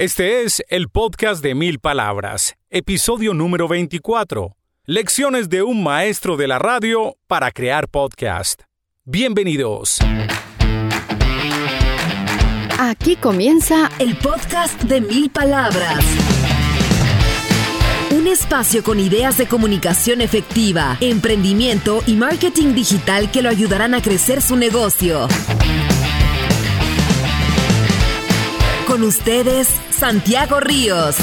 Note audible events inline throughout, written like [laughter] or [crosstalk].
Este es el podcast de mil palabras, episodio número 24. Lecciones de un maestro de la radio para crear podcast. Bienvenidos. Aquí comienza el podcast de mil palabras. Un espacio con ideas de comunicación efectiva, emprendimiento y marketing digital que lo ayudarán a crecer su negocio. Con ustedes, Santiago Ríos.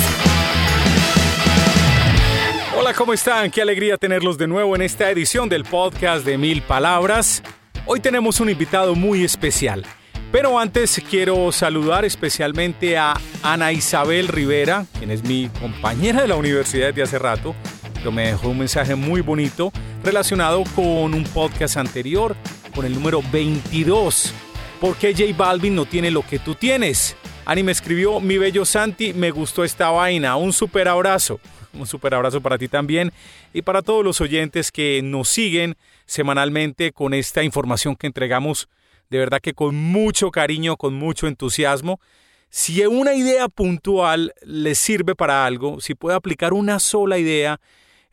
Hola, ¿cómo están? Qué alegría tenerlos de nuevo en esta edición del podcast de Mil Palabras. Hoy tenemos un invitado muy especial. Pero antes quiero saludar especialmente a Ana Isabel Rivera, quien es mi compañera de la universidad de hace rato, pero me dejó un mensaje muy bonito relacionado con un podcast anterior, con el número 22. ¿Por qué J Balvin no tiene lo que tú tienes? Ani me escribió, mi bello Santi, me gustó esta vaina, un super abrazo. Un super abrazo para ti también y para todos los oyentes que nos siguen semanalmente con esta información que entregamos de verdad que con mucho cariño, con mucho entusiasmo. Si una idea puntual les sirve para algo, si puede aplicar una sola idea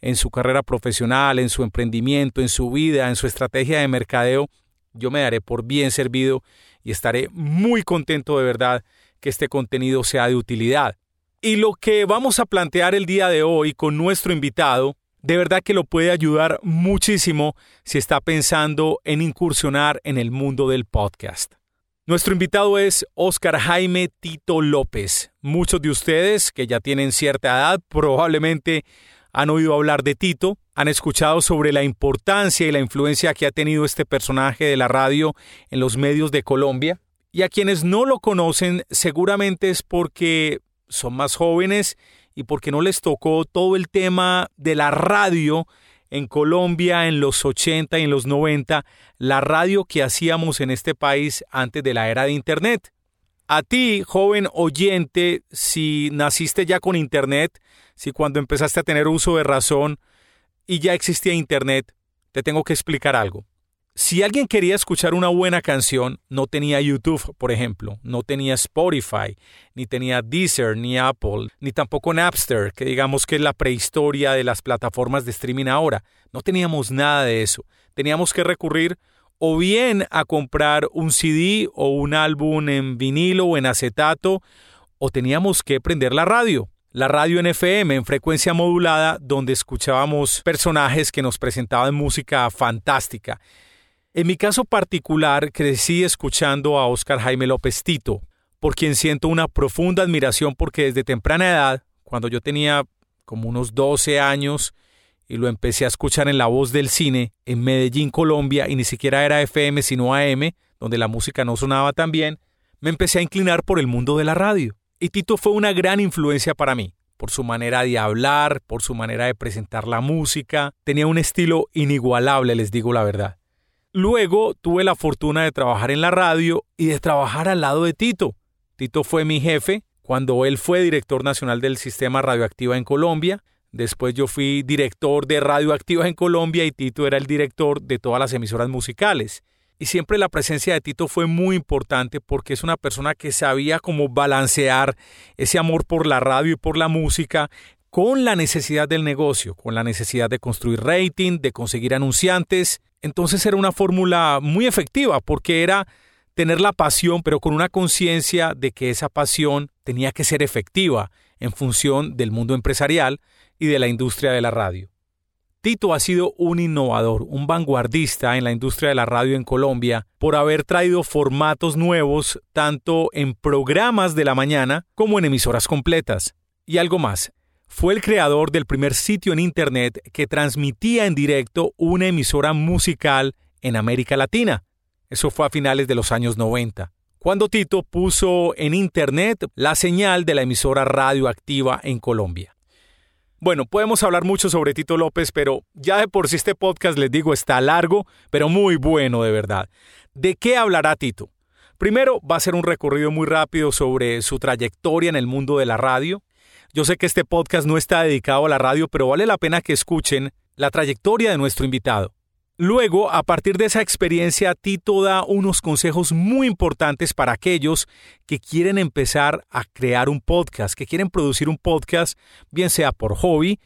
en su carrera profesional, en su emprendimiento, en su vida, en su estrategia de mercadeo, yo me daré por bien servido y estaré muy contento de verdad que este contenido sea de utilidad. Y lo que vamos a plantear el día de hoy con nuestro invitado, de verdad que lo puede ayudar muchísimo si está pensando en incursionar en el mundo del podcast. Nuestro invitado es Oscar Jaime Tito López. Muchos de ustedes que ya tienen cierta edad probablemente han oído hablar de Tito, han escuchado sobre la importancia y la influencia que ha tenido este personaje de la radio en los medios de Colombia. Y a quienes no lo conocen seguramente es porque son más jóvenes y porque no les tocó todo el tema de la radio en Colombia en los 80 y en los 90, la radio que hacíamos en este país antes de la era de Internet. A ti, joven oyente, si naciste ya con Internet, si cuando empezaste a tener uso de razón y ya existía Internet, te tengo que explicar algo. Si alguien quería escuchar una buena canción, no tenía YouTube, por ejemplo, no tenía Spotify, ni tenía Deezer, ni Apple, ni tampoco Napster, que digamos que es la prehistoria de las plataformas de streaming ahora. No teníamos nada de eso. Teníamos que recurrir o bien a comprar un CD o un álbum en vinilo o en acetato, o teníamos que prender la radio. La radio en FM, en frecuencia modulada, donde escuchábamos personajes que nos presentaban música fantástica. En mi caso particular, crecí escuchando a Oscar Jaime López Tito, por quien siento una profunda admiración porque desde temprana edad, cuando yo tenía como unos 12 años y lo empecé a escuchar en La Voz del Cine en Medellín, Colombia, y ni siquiera era FM sino AM, donde la música no sonaba tan bien, me empecé a inclinar por el mundo de la radio. Y Tito fue una gran influencia para mí, por su manera de hablar, por su manera de presentar la música. Tenía un estilo inigualable, les digo la verdad. Luego tuve la fortuna de trabajar en la radio y de trabajar al lado de Tito. Tito fue mi jefe cuando él fue director nacional del sistema radioactiva en Colombia. Después yo fui director de radioactiva en Colombia y Tito era el director de todas las emisoras musicales. Y siempre la presencia de Tito fue muy importante porque es una persona que sabía cómo balancear ese amor por la radio y por la música con la necesidad del negocio, con la necesidad de construir rating, de conseguir anunciantes entonces era una fórmula muy efectiva porque era tener la pasión, pero con una conciencia de que esa pasión tenía que ser efectiva en función del mundo empresarial y de la industria de la radio. Tito ha sido un innovador, un vanguardista en la industria de la radio en Colombia por haber traído formatos nuevos tanto en programas de la mañana como en emisoras completas. Y algo más, fue el creador del primer sitio en Internet que transmitía en directo una emisora musical en América Latina. Eso fue a finales de los años 90, cuando Tito puso en Internet la señal de la emisora radioactiva en Colombia. Bueno, podemos hablar mucho sobre Tito López, pero ya de por sí este podcast, les digo, está largo, pero muy bueno de verdad. ¿De qué hablará Tito? Primero, va a ser un recorrido muy rápido sobre su trayectoria en el mundo de la radio, yo sé que este podcast no está dedicado a la radio, pero vale la pena que escuchen la trayectoria de nuestro invitado. Luego, a partir de esa experiencia, Tito da unos consejos muy importantes para aquellos que quieren empezar a crear un podcast, que quieren producir un podcast, bien sea por hobby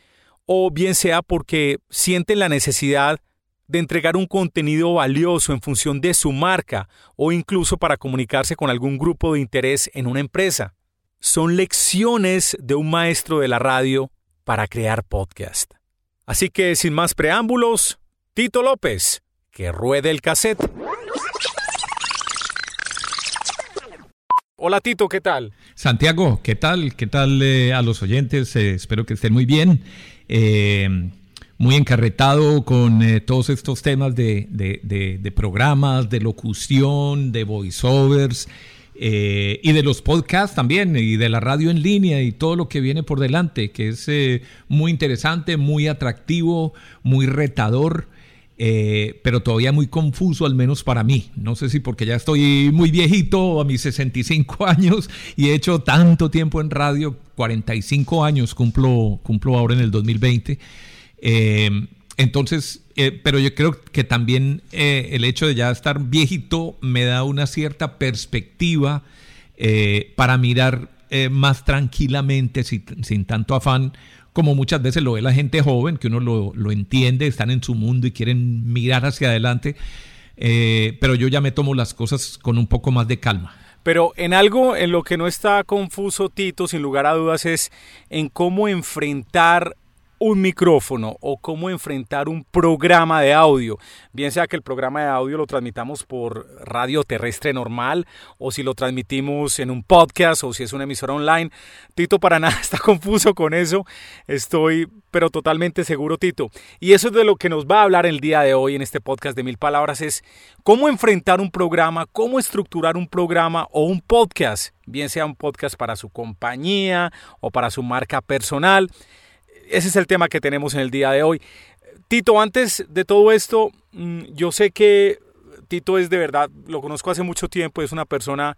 o bien sea porque sienten la necesidad de entregar un contenido valioso en función de su marca o incluso para comunicarse con algún grupo de interés en una empresa. Son lecciones de un maestro de la radio para crear podcast. Así que sin más preámbulos, Tito López, que ruede el cassette. Hola Tito, ¿qué tal? Santiago, ¿qué tal? ¿Qué tal eh, a los oyentes? Eh, espero que estén muy bien. Eh, muy encarretado con todos estos temas de, de, programas, de locución, de voiceovers. Y de los podcasts también, y de la radio en línea y todo lo que viene por delante, que es muy interesante, muy atractivo, muy retador. Eh, pero todavía muy confuso, al menos para mí. No sé si porque ya estoy muy viejito, a mis 65 [laughs] años, y he hecho tanto tiempo en radio, 45 años cumplo, cumplo ahora en el 2020. Eh, entonces, eh, pero yo creo que también el hecho de ya estar viejito me da una cierta perspectiva para mirar más tranquilamente, sin, sin tanto afán, como muchas veces lo ve la gente joven, que uno lo, entiende, están en su mundo y quieren mirar hacia adelante, eh, pero yo ya me tomo las cosas con un poco más de calma. Pero en algo en lo que no está confuso Tito, sin lugar a dudas, es en cómo enfrentar un micrófono o cómo enfrentar un programa de audio, bien sea que el programa de audio lo transmitamos por radio terrestre normal o si lo transmitimos en un podcast o si es una emisora online. Tito para nada [laughs] está confuso con eso, estoy pero totalmente seguro Tito. Y eso es de lo que nos va a hablar el día de hoy en este podcast de mil palabras, es cómo enfrentar un programa, cómo estructurar un programa o un podcast, bien sea un podcast para su compañía o para su marca personal ese es el tema que tenemos en el día de hoy. Tito, antes de todo esto, mm, yo sé que Tito es de verdad, lo conozco hace mucho tiempo, es una persona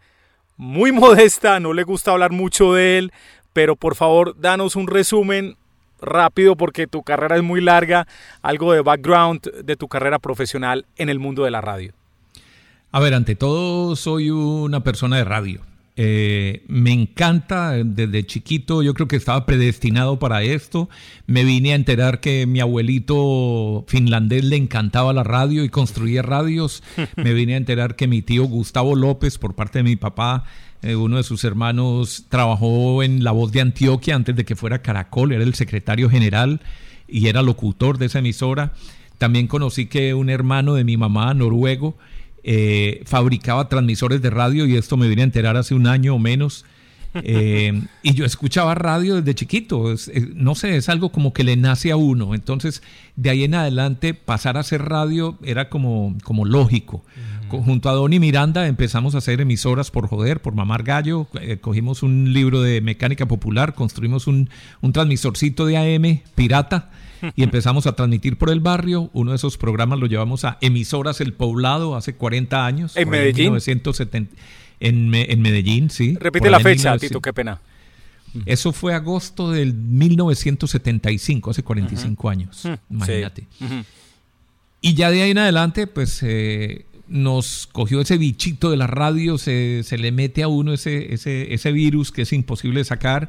muy [laughs] modesta, no le gusta hablar mucho de él, pero por favor, danos un resumen rápido porque tu carrera es muy larga, algo de background de tu carrera profesional en el mundo de la radio. A ver, ante todo soy una persona de radio. Eh, me encanta desde chiquito, yo creo que estaba predestinado para esto. Me vine a enterar que mi abuelito finlandés le encantaba la radio y construía radios. [laughs] me vine a enterar que mi tío Gustavo López, por parte de mi papá, eh, uno de sus hermanos, trabajó en La Voz de Antioquia antes de que fuera Caracol, era el secretario general y era locutor de esa emisora. También conocí que un hermano de mi mamá, noruego, eh, fabricaba transmisores de radio y esto me vine a enterar hace un año o menos. Eh, [laughs] y yo escuchaba radio desde chiquito, no sé, es algo como que le nace a uno. Entonces, de ahí en adelante, pasar a hacer radio era como, como lógico. Junto a Donny Miranda empezamos a hacer emisoras por joder, por mamar gallo. Eh, cogimos un libro de mecánica popular, construimos un, un transmisorcito de AM pirata y empezamos a transmitir por el barrio. Uno de esos programas lo llevamos a Emisoras El Poblado hace 40 años. ¿En Medellín? En, 1970, en, Medellín, sí. Repite la fecha, Tito, qué pena. Eso fue agosto del 1975, hace 45 años, imagínate. Y ya de ahí en adelante, pues eh, nos cogió ese bichito de la radio, se, se le mete a uno ese, ese, ese virus que es imposible de sacar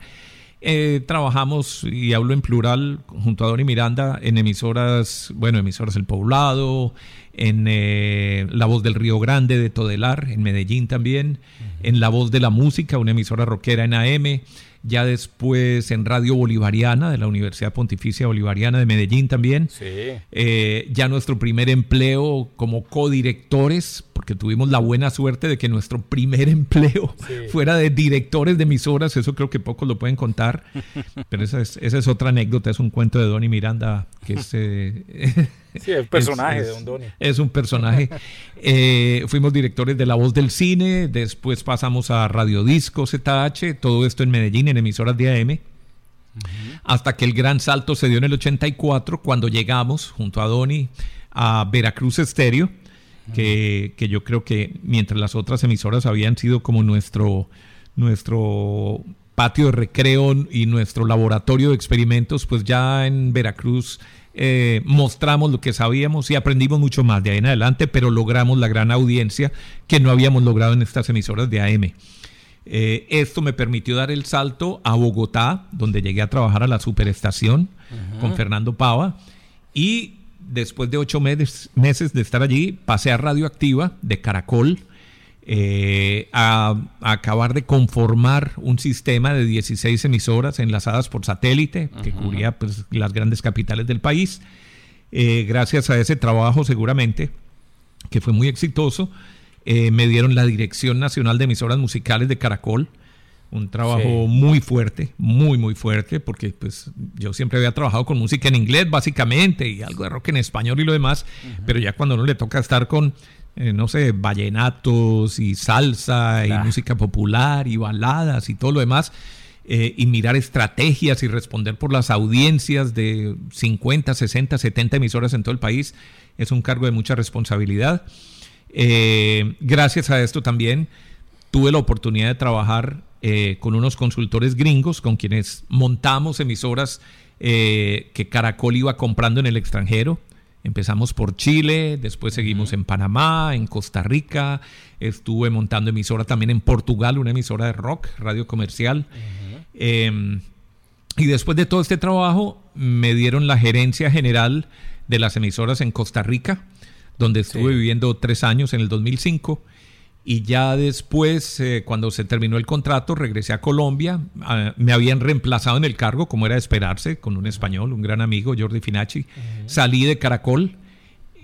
eh, trabajamos, y hablo en plural, junto a Doni Miranda, en emisoras, bueno, emisoras El Poblado, en eh, La Voz del Río Grande de Todelar, en Medellín también, en La Voz de la Música, una emisora rockera en AM, ya después en Radio Bolivariana de la Universidad Pontificia Bolivariana de Medellín también. Eh, ya nuestro primer empleo como codirectores, porque tuvimos la buena suerte de que nuestro primer [laughs] empleo fuera de directores de emisoras, eso creo que pocos lo pueden contar, [laughs] pero esa es, esa es otra anécdota, es un cuento de Donny Miranda que es... [laughs] Eh, [laughs] Sí, es un personaje de Don Doni. Es un personaje. Eh, fuimos directores de La Voz del Cine, después pasamos a Radio Disco ZH, todo esto en Medellín, en emisoras de AM. Hasta que el gran salto se dio en el 84, cuando llegamos junto a Doni a Veracruz Estéreo, que, que, yo creo que mientras las otras emisoras habían sido como nuestro, nuestro patio de recreo y nuestro laboratorio de experimentos, pues ya en Veracruz eh, mostramos lo que sabíamos y aprendimos mucho más de ahí en adelante, pero logramos la gran audiencia que no habíamos logrado en estas emisoras de AM. Eh, esto me permitió dar el salto a Bogotá, donde llegué a trabajar a la superestación con Fernando Pava. Y después de ocho meses, meses de estar allí, pasé a Radioactiva de Caracol. Eh, a, acabar de conformar un sistema de 16 emisoras enlazadas por satélite que cubría pues, las grandes capitales del país. Eh, gracias a ese trabajo seguramente, que fue muy exitoso, eh, me dieron la Dirección Nacional de Emisoras Musicales de Caracol. Un trabajo muy fuerte, muy, muy fuerte, porque pues yo siempre había trabajado con música en inglés básicamente y algo de rock en español y lo demás, pero ya cuando uno le toca estar con, eh, no sé, vallenatos y salsa y música popular y baladas y todo lo demás, eh, y mirar estrategias y responder por las audiencias de 50, 60, 70 emisoras en todo el país, es un cargo de mucha responsabilidad. Eh, gracias a esto también tuve la oportunidad de trabajar eh, con unos consultores gringos con quienes montamos emisoras que Caracol iba comprando en el extranjero. Empezamos por Chile, después seguimos en Panamá, en Costa Rica, estuve montando emisora también en Portugal, una emisora de rock, radio comercial. Em, y después de todo este trabajo me dieron la gerencia general de las emisoras en Costa Rica donde estuve viviendo tres años en el 2005. Y ya después, eh, cuando se terminó el contrato, regresé a Colombia. Ah, me habían reemplazado en el cargo, como era de esperarse, con un español, un gran amigo, Jordi Finacci. Salí de Caracol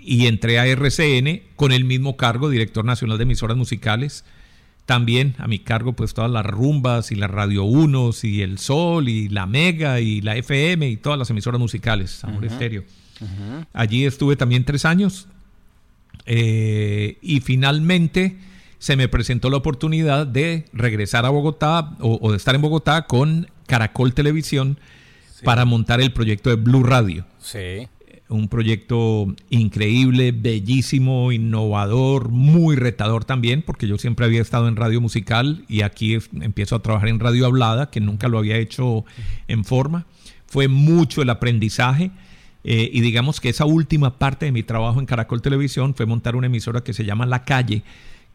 y entré a RCN con el mismo cargo, director nacional de emisoras musicales. También a mi cargo, pues todas las rumbas y la Radio Unos y el Sol y la Mega y la FM y todas las emisoras musicales, Amor Estéreo. Allí estuve también tres años eh, y finalmente se me presentó la oportunidad de regresar a Bogotá o, de estar en Bogotá con Caracol Televisión para montar el proyecto de Blue Radio. Sí. Un proyecto increíble, bellísimo, innovador, muy retador también, porque yo siempre había estado en radio musical y aquí empiezo a trabajar en radio hablada, que nunca lo había hecho en forma. Fue mucho el aprendizaje eh, y digamos que esa última parte de mi trabajo en Caracol Televisión fue montar una emisora que se llama La Calle,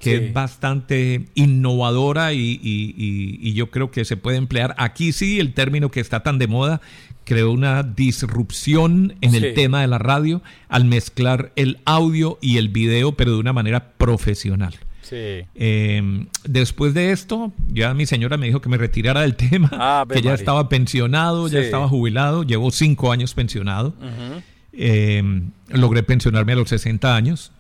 que es bastante innovadora y, yo creo que se puede emplear. Aquí sí, el término que está tan de moda, creó una disrupción en el tema de la radio al mezclar el audio y el video, pero de una manera profesional. Em, después de esto, ya mi señora me dijo que me retirara del [laughs] tema, ah, que ya estaba pensionado, ya estaba jubilado, llevo cinco años pensionado. Em, logré pensionarme a los 60 años,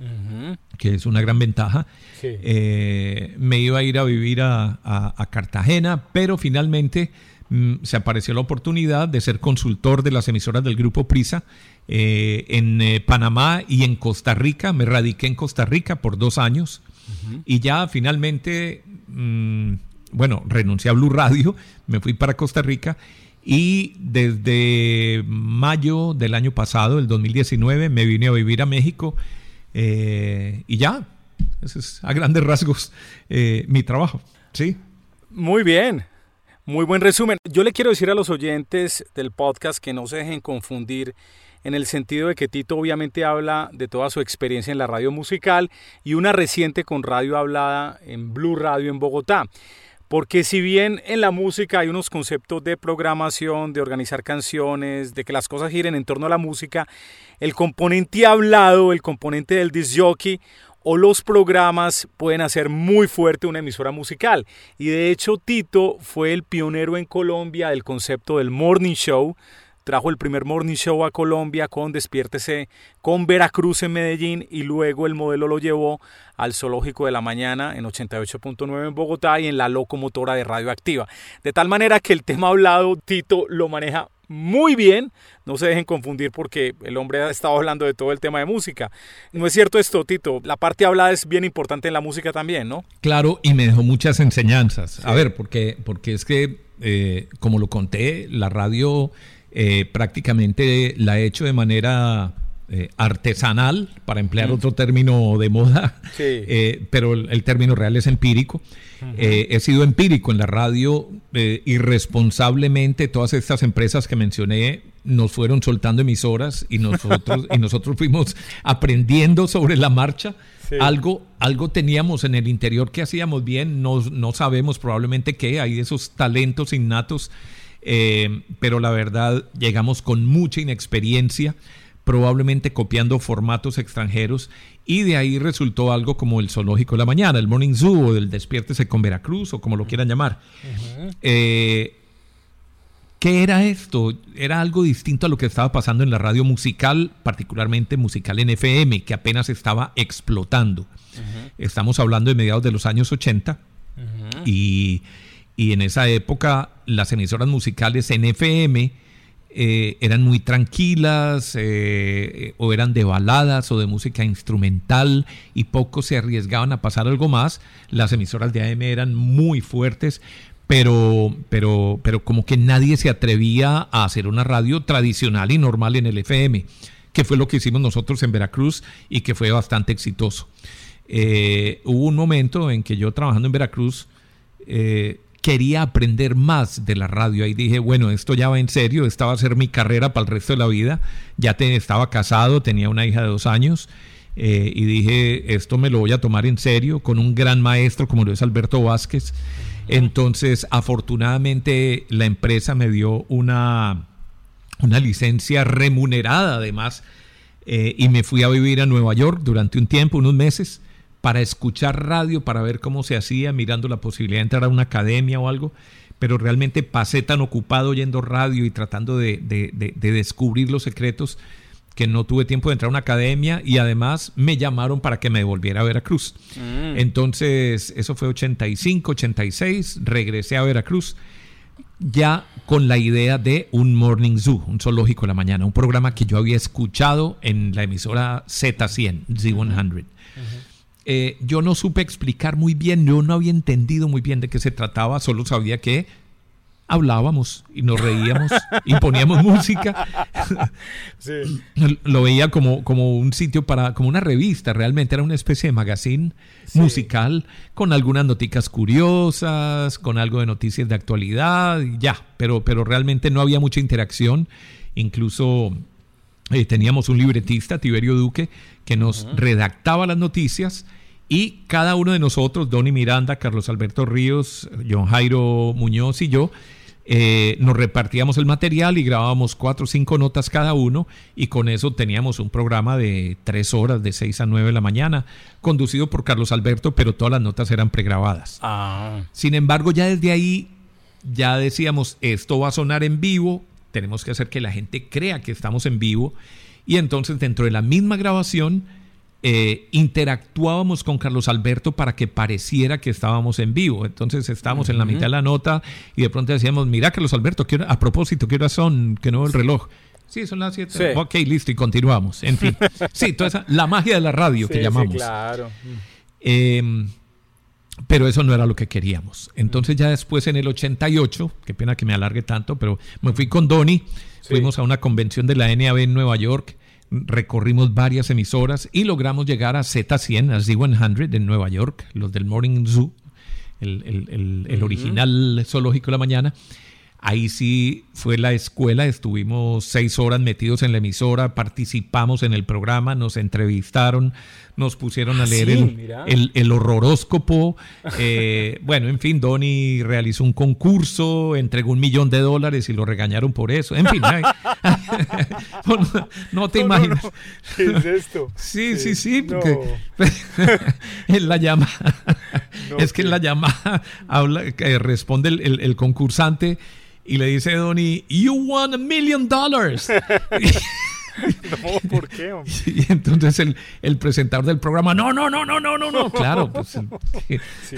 que es una gran ventaja. Eh, me iba a ir a vivir a, Cartagena, pero finalmente mm, se apareció la oportunidad de ser consultor de las emisoras del Grupo Prisa eh, en eh, Panamá y en Costa Rica. Me radiqué en Costa Rica por dos años. Y ya finalmente, mm, bueno, renuncié a Blue Radio, me fui para Costa Rica y desde mayo del año pasado, el 2019, me vine a vivir a México eh, y ya, ese es a grandes rasgos eh, mi trabajo, ¿sí? Muy bien, muy buen resumen. Yo le quiero decir a los oyentes del podcast que no se dejen confundir en el sentido de que Tito obviamente habla de toda su experiencia en la radio musical y una reciente con radio hablada en Blue Radio en Bogotá. Porque si bien en la música hay unos conceptos de programación, de organizar canciones, de que las cosas giren en torno a la música, el componente hablado, el componente del disc jockey o los programas pueden hacer muy fuerte una emisora musical. Y de hecho Tito fue el pionero en Colombia del concepto del morning show, trajo el primer morning show a Colombia con Despiértese con Veracruz en Medellín y luego el modelo lo llevó al Zoológico de la Mañana en 88.9 en Bogotá y en la locomotora de Radioactiva. De tal manera que el tema hablado Tito lo maneja muy bien. No se dejen confundir porque el hombre ha estado hablando de todo el tema de música. ¿No es cierto esto, Tito? La parte hablada es bien importante en la música también, ¿no? Claro, y me dejó muchas enseñanzas. A ver, porque, porque es que, eh, como lo conté, la radio eh, prácticamente la he hecho de manera eh, artesanal, para emplear mm. otro término de moda, [laughs] eh, pero el, término real es empírico. he sido empírico en la radio irresponsablemente, todas estas empresas que mencioné nos fueron soltando emisoras y nosotros, [laughs] y nosotros fuimos aprendiendo sobre la marcha. Algo, algo teníamos en el interior que hacíamos bien, no, no sabemos probablemente qué, hay esos talentos innatos, eh, pero la verdad llegamos con mucha inexperiencia, probablemente copiando formatos extranjeros y de ahí resultó algo como el Zoológico de la Mañana, el Morning Zoo o el Despiértese con Veracruz o como lo quieran llamar. ¿Qué era esto? Era algo distinto a lo que estaba pasando en la radio musical, particularmente musical en FM, que apenas estaba explotando. Estamos hablando de mediados de los años 80 y, en esa época las emisoras musicales en FM eh, eran muy tranquilas eh, o eran de baladas o de música instrumental y pocos se arriesgaban a pasar algo más. Las emisoras de AM eran muy fuertes, pero, pero, pero como que nadie se atrevía a hacer una radio tradicional y normal en el FM, que fue lo que hicimos nosotros en Veracruz y que fue bastante exitoso. Eh, hubo un momento en que yo trabajando en Veracruz eh, quería aprender más de la radio. Ahí dije, bueno, esto ya va en serio, esta va a ser mi carrera para el resto de la vida. Ya estaba casado, tenía una hija de dos años. Eh, y dije, esto me lo voy a tomar en serio con un gran maestro como lo es Alberto Vázquez. Entonces, afortunadamente, la empresa me dio una, una licencia remunerada además eh, y me fui a vivir a Nueva York durante un tiempo, unos meses, para escuchar radio, para ver cómo se hacía, mirando la posibilidad de entrar a una academia o algo. Pero realmente pasé tan ocupado oyendo radio y tratando de, de descubrir los secretos que no tuve tiempo de entrar a una academia y además me llamaron para que me devolviera a Veracruz. Mm. Entonces, eso fue 85, 86, regresé a Veracruz ya con la idea de un Morning Zoo, un zoológico de la mañana, un programa que yo había escuchado en la emisora Z100, Z100. Eh, yo no supe explicar muy bien, yo no había entendido muy bien de qué se trataba, solo sabía que hablábamos y nos reíamos [laughs] y poníamos música. Lo veía como, como un sitio para, como una revista, realmente era una especie de magazine musical con algunas noticas curiosas, con algo de noticias de actualidad, ya, pero, pero realmente no había mucha interacción. Incluso eh, teníamos un libretista, Tiberio Duque, que nos redactaba las noticias. Y cada uno de nosotros, Donny Miranda, Carlos Alberto Ríos, John Jairo Muñoz y yo, eh, nos repartíamos el material y grabábamos cuatro o cinco notas cada uno y con eso teníamos un programa de tres horas, de seis a nueve de la mañana, conducido por Carlos Alberto, pero todas las notas eran pregrabadas. Ah. Sin embargo, ya desde ahí ya decíamos, esto va a sonar en vivo, tenemos que hacer que la gente crea que estamos en vivo y entonces dentro de la misma grabación eh, interactuábamos con Carlos Alberto para que pareciera que estábamos en vivo. Entonces estábamos en la mitad de la nota y de pronto decíamos, mira Carlos Alberto, a propósito, ¿qué hora son? Que no el reloj. Sí, son las 7. Ok, listo, y continuamos. En fin. [laughs] Sí, toda esa, la magia de la radio que llamamos. claro. Em, pero eso no era lo que queríamos. Entonces ya después en el 88, qué pena que me alargue tanto, pero me fui con Donny, fuimos a una convención de la NAB en Nueva York recorrimos varias emisoras y logramos llegar a Z100, a Z100 en Nueva York, los del Morning Zoo, el, original zoológico de la mañana. Ahí sí fue la escuela, estuvimos seis horas metidos en la emisora, participamos en el programa, nos entrevistaron, nos pusieron a ah, leer el, el, horroróscopo. Eh, [laughs] bueno, en fin, Donny realizó un concurso, entregó un millón de dólares y lo regañaron por eso. En fin, [laughs] no, te imaginas. [laughs] ¿Qué es esto? Sí, sí, sí, porque en la llamada, es que en la llamada habla, responde el, concursante y le dice a Donny, You won a million dollars. [laughs] no, ¿por qué? Y [laughs] entonces el, el, presentador del programa, no, no, no, no, no, no, no. Claro, pues [laughs] sí,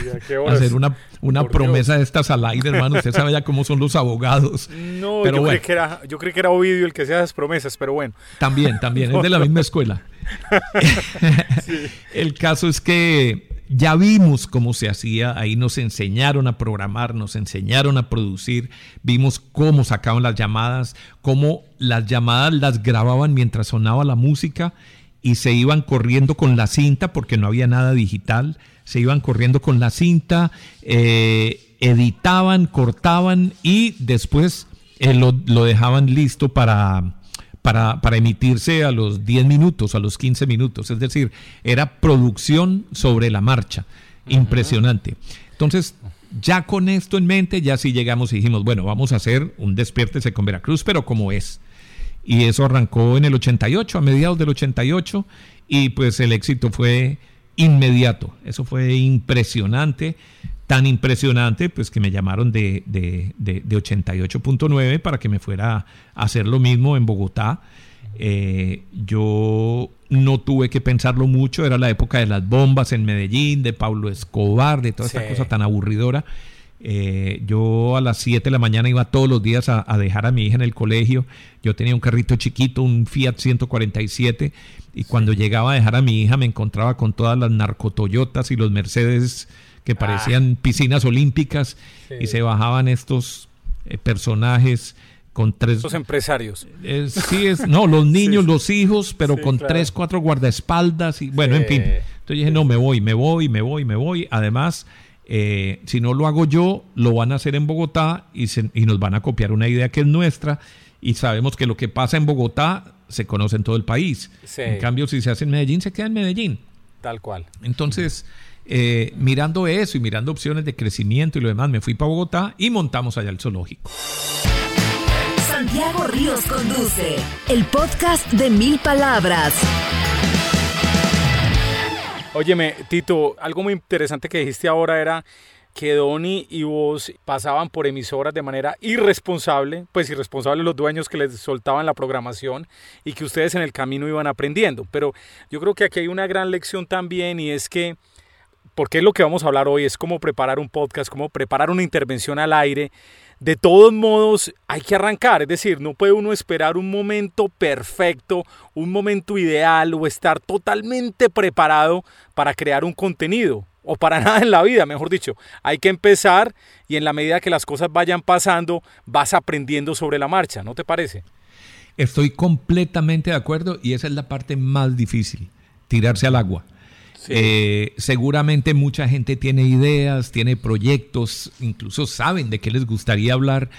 hacer una, una promesa de estas al aire, hermano. Usted sabe ya cómo son los abogados. No, pero yo, creí que era, yo creí que era Ovidio el que hacía esas promesas, pero bueno. También, también, es de la misma escuela. El caso es que ya vimos cómo se hacía, ahí nos enseñaron a programar, nos enseñaron a producir, vimos cómo sacaban las llamadas, cómo las llamadas las grababan mientras sonaba la música y se iban corriendo con la cinta porque no había nada digital, se iban corriendo con la cinta, eh, editaban, cortaban y después eh, lo, dejaban listo para, para, para, emitirse a los 10 minutos, a los 15 minutos. Es decir, era producción sobre la marcha. Impresionante. Entonces, ya con esto en mente, ya sí llegamos y dijimos, bueno, vamos a hacer un despiértese con Veracruz, pero como es. Y eso arrancó en el 88, a mediados del 88, y pues el éxito fue inmediato. Eso fue impresionante, tan impresionante, pues que me llamaron de, de, de, 88.9 para que me fuera a hacer lo mismo en Bogotá. Eh, yo no tuve que pensarlo mucho, era la época de las bombas en Medellín, de Pablo Escobar, de toda esta cosa tan aburridora. Eh, yo a las 7 de la mañana iba todos los días a, dejar a mi hija en el colegio. Yo tenía un carrito chiquito, un Fiat 147, y cuando llegaba a dejar a mi hija me encontraba con todas las narcotoyotas y los Mercedes que ah. parecían piscinas olímpicas y se bajaban estos eh, personajes con tres... Los empresarios. sí, es, no, los [laughs] niños, los hijos, pero con tres, cuatro guardaespaldas y bueno, en fin. Entonces dije, no, me voy, me voy, me voy, me voy. Además, eh, si no lo hago yo, lo van a hacer en Bogotá y, y nos van a copiar una idea que es nuestra y sabemos que lo que pasa en Bogotá se conoce en todo el país. En cambio, si se hace en Medellín, se queda en Medellín. Tal cual. Entonces, eh, mirando eso y mirando opciones de crecimiento y lo demás, me fui para Bogotá y montamos allá el zoológico. Santiago Ríos conduce el podcast de mil palabras. Óyeme, Tito, algo muy interesante que dijiste ahora era que Donny y vos pasaban por emisoras de manera irresponsable, pues irresponsable los dueños que les soltaban la programación y que ustedes en el camino iban aprendiendo. Pero yo creo que aquí hay una gran lección también y es que, porque es lo que vamos a hablar hoy, es cómo preparar un podcast, cómo preparar una intervención al aire. De todos modos, hay que arrancar, es decir, no puede uno esperar un momento perfecto, un momento ideal o estar totalmente preparado para crear un contenido o para [laughs] nada en la vida, mejor dicho. Hay que empezar y en la medida que las cosas vayan pasando, vas aprendiendo sobre la marcha, ¿no te parece? Estoy completamente de acuerdo y esa es la parte más difícil, tirarse al agua. Eh, seguramente mucha gente tiene ideas, tiene proyectos, incluso saben de qué les gustaría hablar,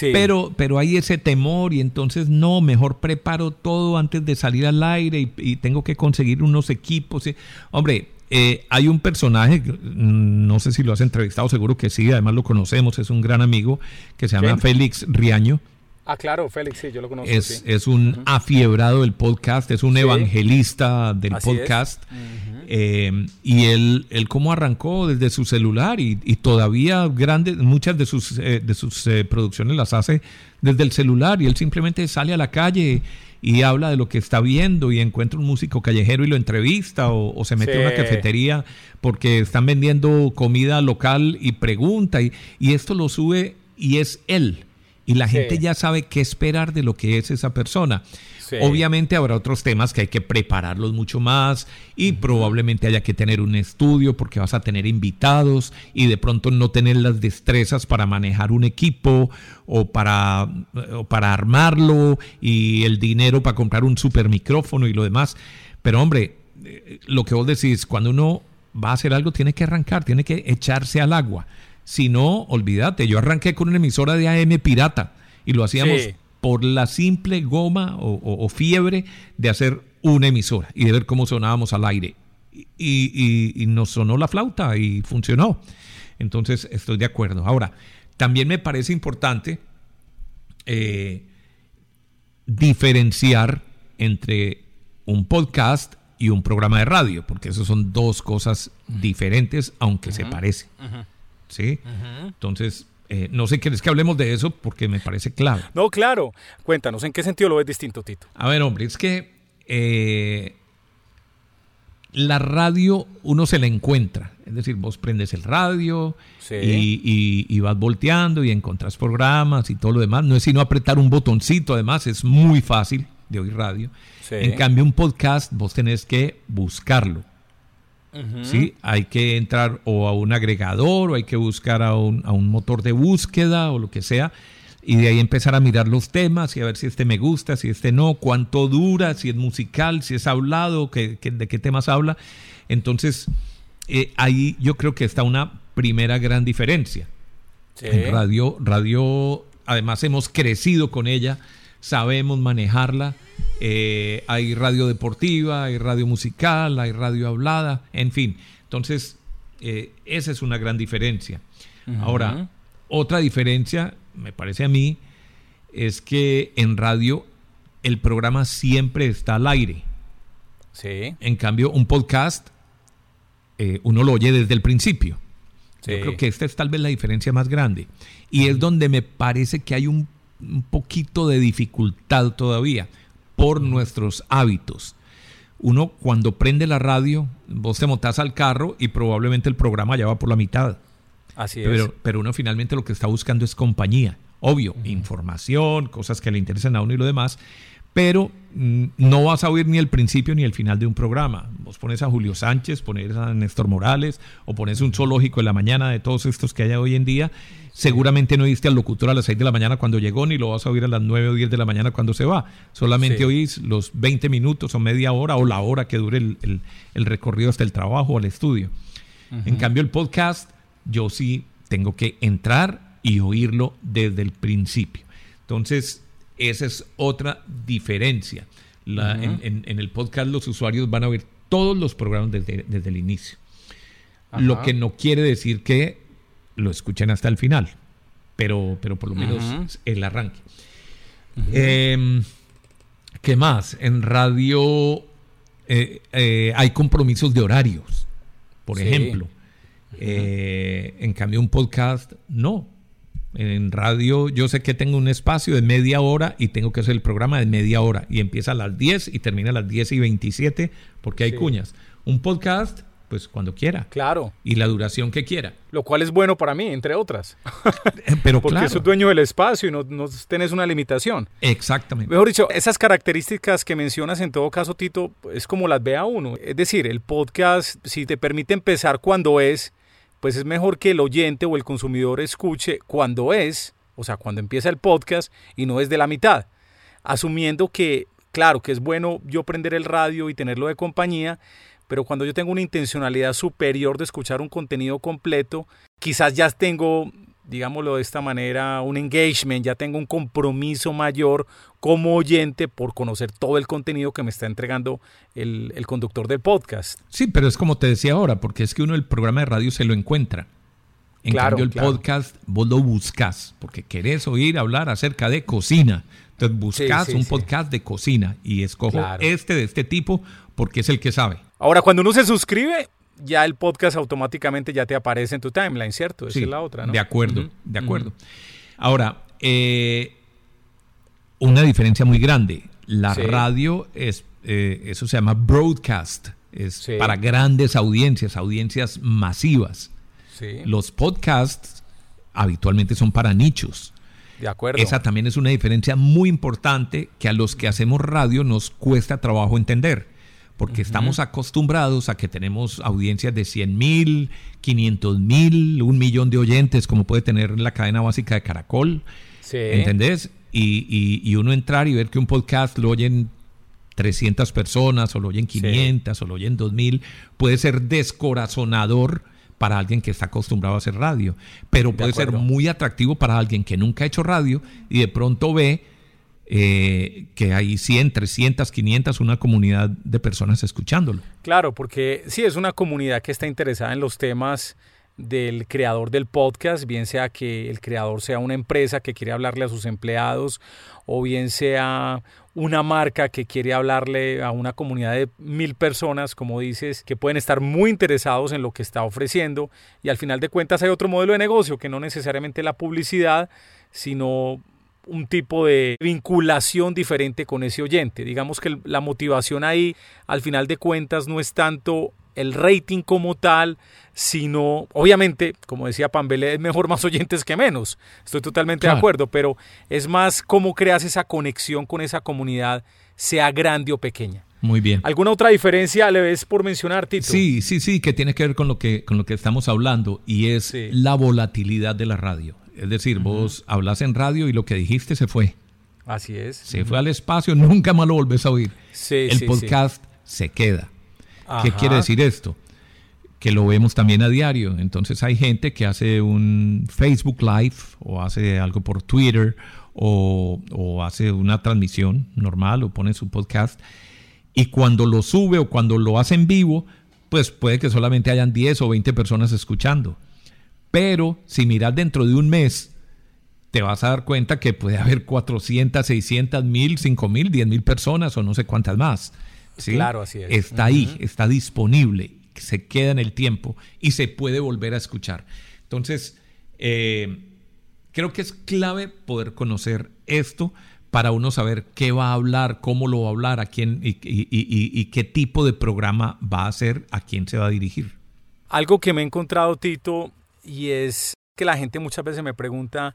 pero, pero hay ese temor y entonces no, mejor preparo todo antes de salir al aire y, y tengo que conseguir unos equipos. Hombre, eh, hay un personaje, mm, no sé si lo has entrevistado, seguro que sí, además lo conocemos, es un gran amigo que se llama Félix Riaño. Ah, claro, Félix, sí, yo lo conozco. Es, es un afiebrado del podcast, es un evangelista del podcast. Eh, y él, él cómo arrancó desde su celular y, todavía grandes, muchas de sus, eh, de sus producciones las hace desde el celular y él simplemente sale a la calle y habla de lo que está viendo y encuentra un músico callejero y lo entrevista o, se mete a una cafetería porque están vendiendo comida local y pregunta y, y esto lo sube y es él. Y la gente ya sabe qué esperar de lo que es esa persona. Obviamente habrá otros temas que hay que prepararlos mucho más y probablemente haya que tener un estudio porque vas a tener invitados y de pronto no tener las destrezas para manejar un equipo o para, para armarlo y el dinero para comprar un super micrófono y lo demás. Pero hombre, eh, lo que vos decís, cuando uno va a hacer algo tiene que arrancar, tiene que echarse al agua. Si no, olvídate, yo arranqué con una emisora de AM pirata y lo hacíamos por la simple goma o, fiebre de hacer una emisora y de ver cómo sonábamos al aire. Y, nos sonó la flauta y funcionó. Entonces estoy de acuerdo. Ahora, también me parece importante eh, diferenciar entre un podcast y un programa de radio, porque esos son dos cosas diferentes, aunque se parecen. ¿Sí? Entonces, eh, no sé, ¿quieres que hablemos de eso? Porque me parece claro. No, claro. Cuéntanos, ¿en qué sentido lo ves distinto, Tito? A ver, hombre, es que eh, la radio uno se la encuentra. Es decir, vos prendes el radio y, vas volteando y encontrás programas y todo lo demás. No es sino apretar un botoncito, además es muy fácil de oír radio. En cambio, un podcast vos tenés que buscarlo ¿sí? Hay que entrar o a un agregador o hay que buscar a un, a un, motor de búsqueda o lo que sea y de ahí empezar a mirar los temas y a ver si este me gusta, si este no, cuánto dura, si es musical, si es hablado, de qué temas habla. Entonces, eh, ahí yo creo que está una primera gran diferencia. En radio, radio además hemos crecido con ella, sabemos manejarla. Eh, hay radio deportiva, hay radio musical, hay radio hablada, en fin. Entonces, eh, esa es una gran diferencia. Ahora, otra diferencia, me parece a mí, es que en radio el programa siempre está al aire. Sí. En cambio, un podcast, eh, uno lo oye desde el principio. Yo creo que esta es tal vez la diferencia más grande. Y es donde me parece que hay un, poquito de dificultad todavía por nuestros hábitos. Uno cuando prende la radio, vos te montás al carro y probablemente el programa ya va por la mitad. Así es. Pero, pero uno finalmente lo que está buscando es compañía. Obvio, información, cosas que le interesen a uno y lo demás, pero no vas a oír ni el principio ni el final de un programa. Vos pones a Julio Sánchez, pones a Néstor Morales o pones un zoológico en la mañana de todos estos que hay hoy en día. Seguramente no oíste al locutor a las 6 de la mañana cuando llegó, ni lo vas a oír a las 9 o 10 de la mañana cuando se va. Solamente oís los 20 minutos o media hora o la hora que dure el, recorrido hasta el trabajo o el estudio. En cambio, el podcast, yo sí tengo que entrar y oírlo desde el principio. Entonces, esa es otra diferencia. en, el podcast los usuarios van a ver todos los programas desde, el inicio. Lo que no quiere decir que lo escuchen hasta el final, pero, pero por lo menos el arranque. Em, ¿Qué más? En radio eh, eh, hay compromisos de horarios, por ejemplo. Eh, en cambio, un podcast no. En radio yo sé que tengo un espacio de media hora y tengo que hacer el programa de media hora y empieza a las 10 y termina a las 10 y 27 porque hay cuñas. Un podcast, pues cuando quiera. Claro. Y la duración que quiera. Lo cual es bueno para mí, entre otras. [laughs] Eh, pero [laughs] porque claro. sos dueño del espacio y no, no tenés una limitación. Exactamente. Mejor dicho, esas características que mencionas en todo caso, Tito, es como las ve a uno. Es decir, el podcast, si te permite empezar cuando es pues es mejor que el oyente o el consumidor escuche cuando es, o sea, cuando empieza el podcast y no es de la mitad, asumiendo que, claro, que es bueno yo prender el radio y tenerlo de compañía, pero cuando yo tengo una intencionalidad superior de escuchar un contenido completo, quizás ya tengo digámoslo de esta manera, un engagement, ya tengo un compromiso mayor como oyente por conocer todo el contenido que me está entregando el, conductor del podcast. Sí, pero es como te decía ahora, porque es que uno el programa de radio se lo encuentra. En cambio, el podcast vos lo buscas, porque querés oír hablar acerca de cocina. Entonces buscas un podcast de cocina y escojo este de este tipo porque es el que sabe. Ahora, cuando uno se suscribe, ya el podcast automáticamente ya te aparece en tu timeline, ¿cierto? Esa es la otra, ¿no? De acuerdo, de acuerdo. Ahora, eh, una diferencia muy grande. La radio es, eh, eso se llama broadcast, es para grandes audiencias, audiencias masivas. Los podcasts habitualmente son para nichos. De acuerdo. Esa también es una diferencia muy importante que a los que hacemos radio nos cuesta trabajo entender porque estamos acostumbrados a que tenemos audiencias de 100 mil, 500 mil, un millón de oyentes, como puede tener la cadena básica de Caracol. ¿Entendés? Y, uno entrar y ver que un podcast lo oyen 300 personas, o lo oyen 500, o lo oyen 2000, puede ser descorazonador para alguien que está acostumbrado a hacer radio, pero puede ser muy atractivo para alguien que nunca ha hecho radio y de pronto ve eh, que hay 100, 300, 500, una comunidad de personas escuchándolo. Claro, porque sí, es una comunidad que está interesada en los temas del creador del podcast, bien sea que el creador sea una empresa que quiere hablarle a sus empleados o bien sea una marca que quiere hablarle a una comunidad de mil personas, como dices, que pueden estar muy interesados en lo que está ofreciendo y al final de cuentas hay otro modelo de negocio que no necesariamente la publicidad, sino un tipo de vinculación diferente con ese oyente. Digamos que la motivación ahí, al final de cuentas, no es tanto el rating como tal, sino, obviamente, como decía Pambele, es mejor más oyentes que menos. Estoy totalmente de acuerdo, pero es más cómo creas esa conexión con esa comunidad, sea grande o pequeña. Muy bien. ¿Alguna otra diferencia le ves por mencionar, Tito? Sí, sí, sí, que tiene que ver con lo que, con lo que estamos hablando y es la volatilidad de la radio. Es decir, vos hablas en radio y lo que dijiste se fue. Así es. Se fue al espacio, [laughs] nunca más lo volvés a oír. el podcast se queda. ¿Qué quiere decir esto? que lo vemos también a diario. Entonces hay gente que hace un Facebook Live o hace algo por Twitter o, o hace una transmisión normal o pone su podcast y cuando lo sube o cuando lo hace en vivo, pues puede que solamente hayan 10 o 20 personas escuchando. Pero si miras dentro de un mes, te vas a dar cuenta que puede haber 400, 600, 1000, 5000, 10000 personas o no sé cuántas más. Claro, así es. Está ahí, está disponible, se queda en el tiempo y se puede volver a escuchar. Entonces, eh, creo que es clave poder conocer esto para uno saber qué va a hablar, cómo lo va a hablar, a quién y, y, qué tipo de programa va a hacer, a quién se va a dirigir. Algo que me he encontrado, Tito, y es que la gente muchas veces me pregunta,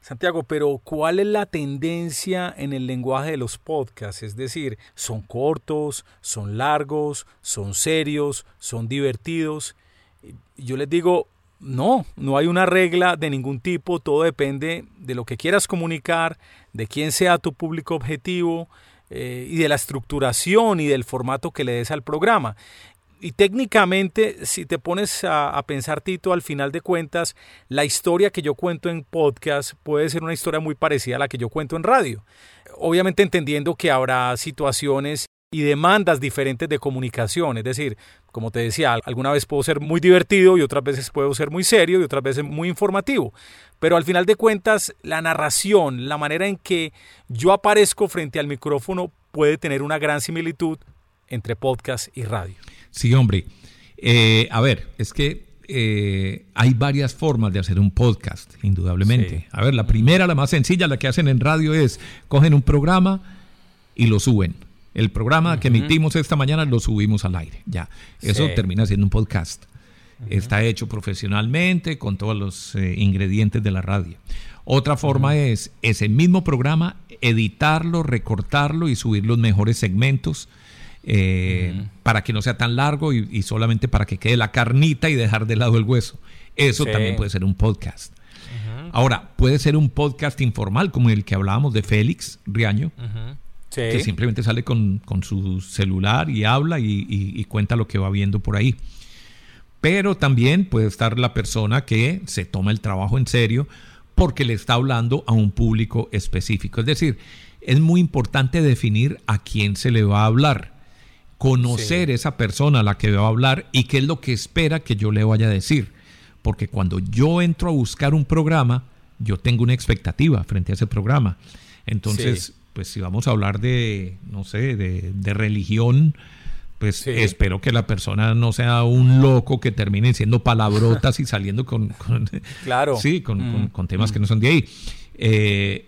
Santiago, pero ¿cuál es la tendencia en el lenguaje de los podcasts? Es decir, ¿son cortos, son largos, son serios, son divertidos? Yo les digo, no, no hay una regla de ningún tipo, todo depende de lo que quieras comunicar, de quién sea tu público objetivo eh, y de la estructuración y del formato que le des al programa. Y técnicamente, si te pones a, pensar, Tito, al final de cuentas, la historia que yo cuento en podcast puede ser una historia muy parecida a la que yo cuento en radio. Obviamente entendiendo que habrá situaciones y demandas diferentes de comunicación. Es decir, como te decía, alguna vez puedo ser muy divertido y otras veces puedo ser muy serio y otras veces muy informativo. Pero al final de cuentas, la narración, la manera en que yo aparezco frente al micrófono puede tener una gran similitud entre podcast y radio. Sí, hombre. Eh, a ver, es que eh, hay varias formas de hacer un podcast, indudablemente. A ver, la primera, la más sencilla, la que hacen en radio es cogen un programa y lo suben el programa que emitimos esta mañana lo subimos al aire. Ya, eso termina siendo un podcast. Está hecho profesionalmente con todos los eh, ingredientes de la radio. Otra forma es ese mismo programa, editarlo, recortarlo y subir los mejores segmentos eh, para que no sea tan largo y, solamente para que quede la carnita y dejar de lado el hueso. Eso también puede ser un podcast. Ahora, puede ser un podcast informal como el que hablábamos de Félix Riaño que simplemente sale con, su celular y habla y, cuenta lo que va viendo por ahí. Pero también puede estar la persona que se toma el trabajo en serio porque le está hablando a un público específico. Es decir, es muy importante definir a quién se le va a hablar, conocer esa persona a la que va a hablar y qué es lo que espera que yo le vaya a decir. Porque cuando yo entro a buscar un programa, yo tengo una expectativa frente a ese programa. Entonces, pues si vamos a hablar de, no sé, de, religión, pues espero que la persona no sea un loco que termine siendo palabrotas y saliendo con, claro. [laughs] sí, con, mm. temas que no son de ahí. Eh,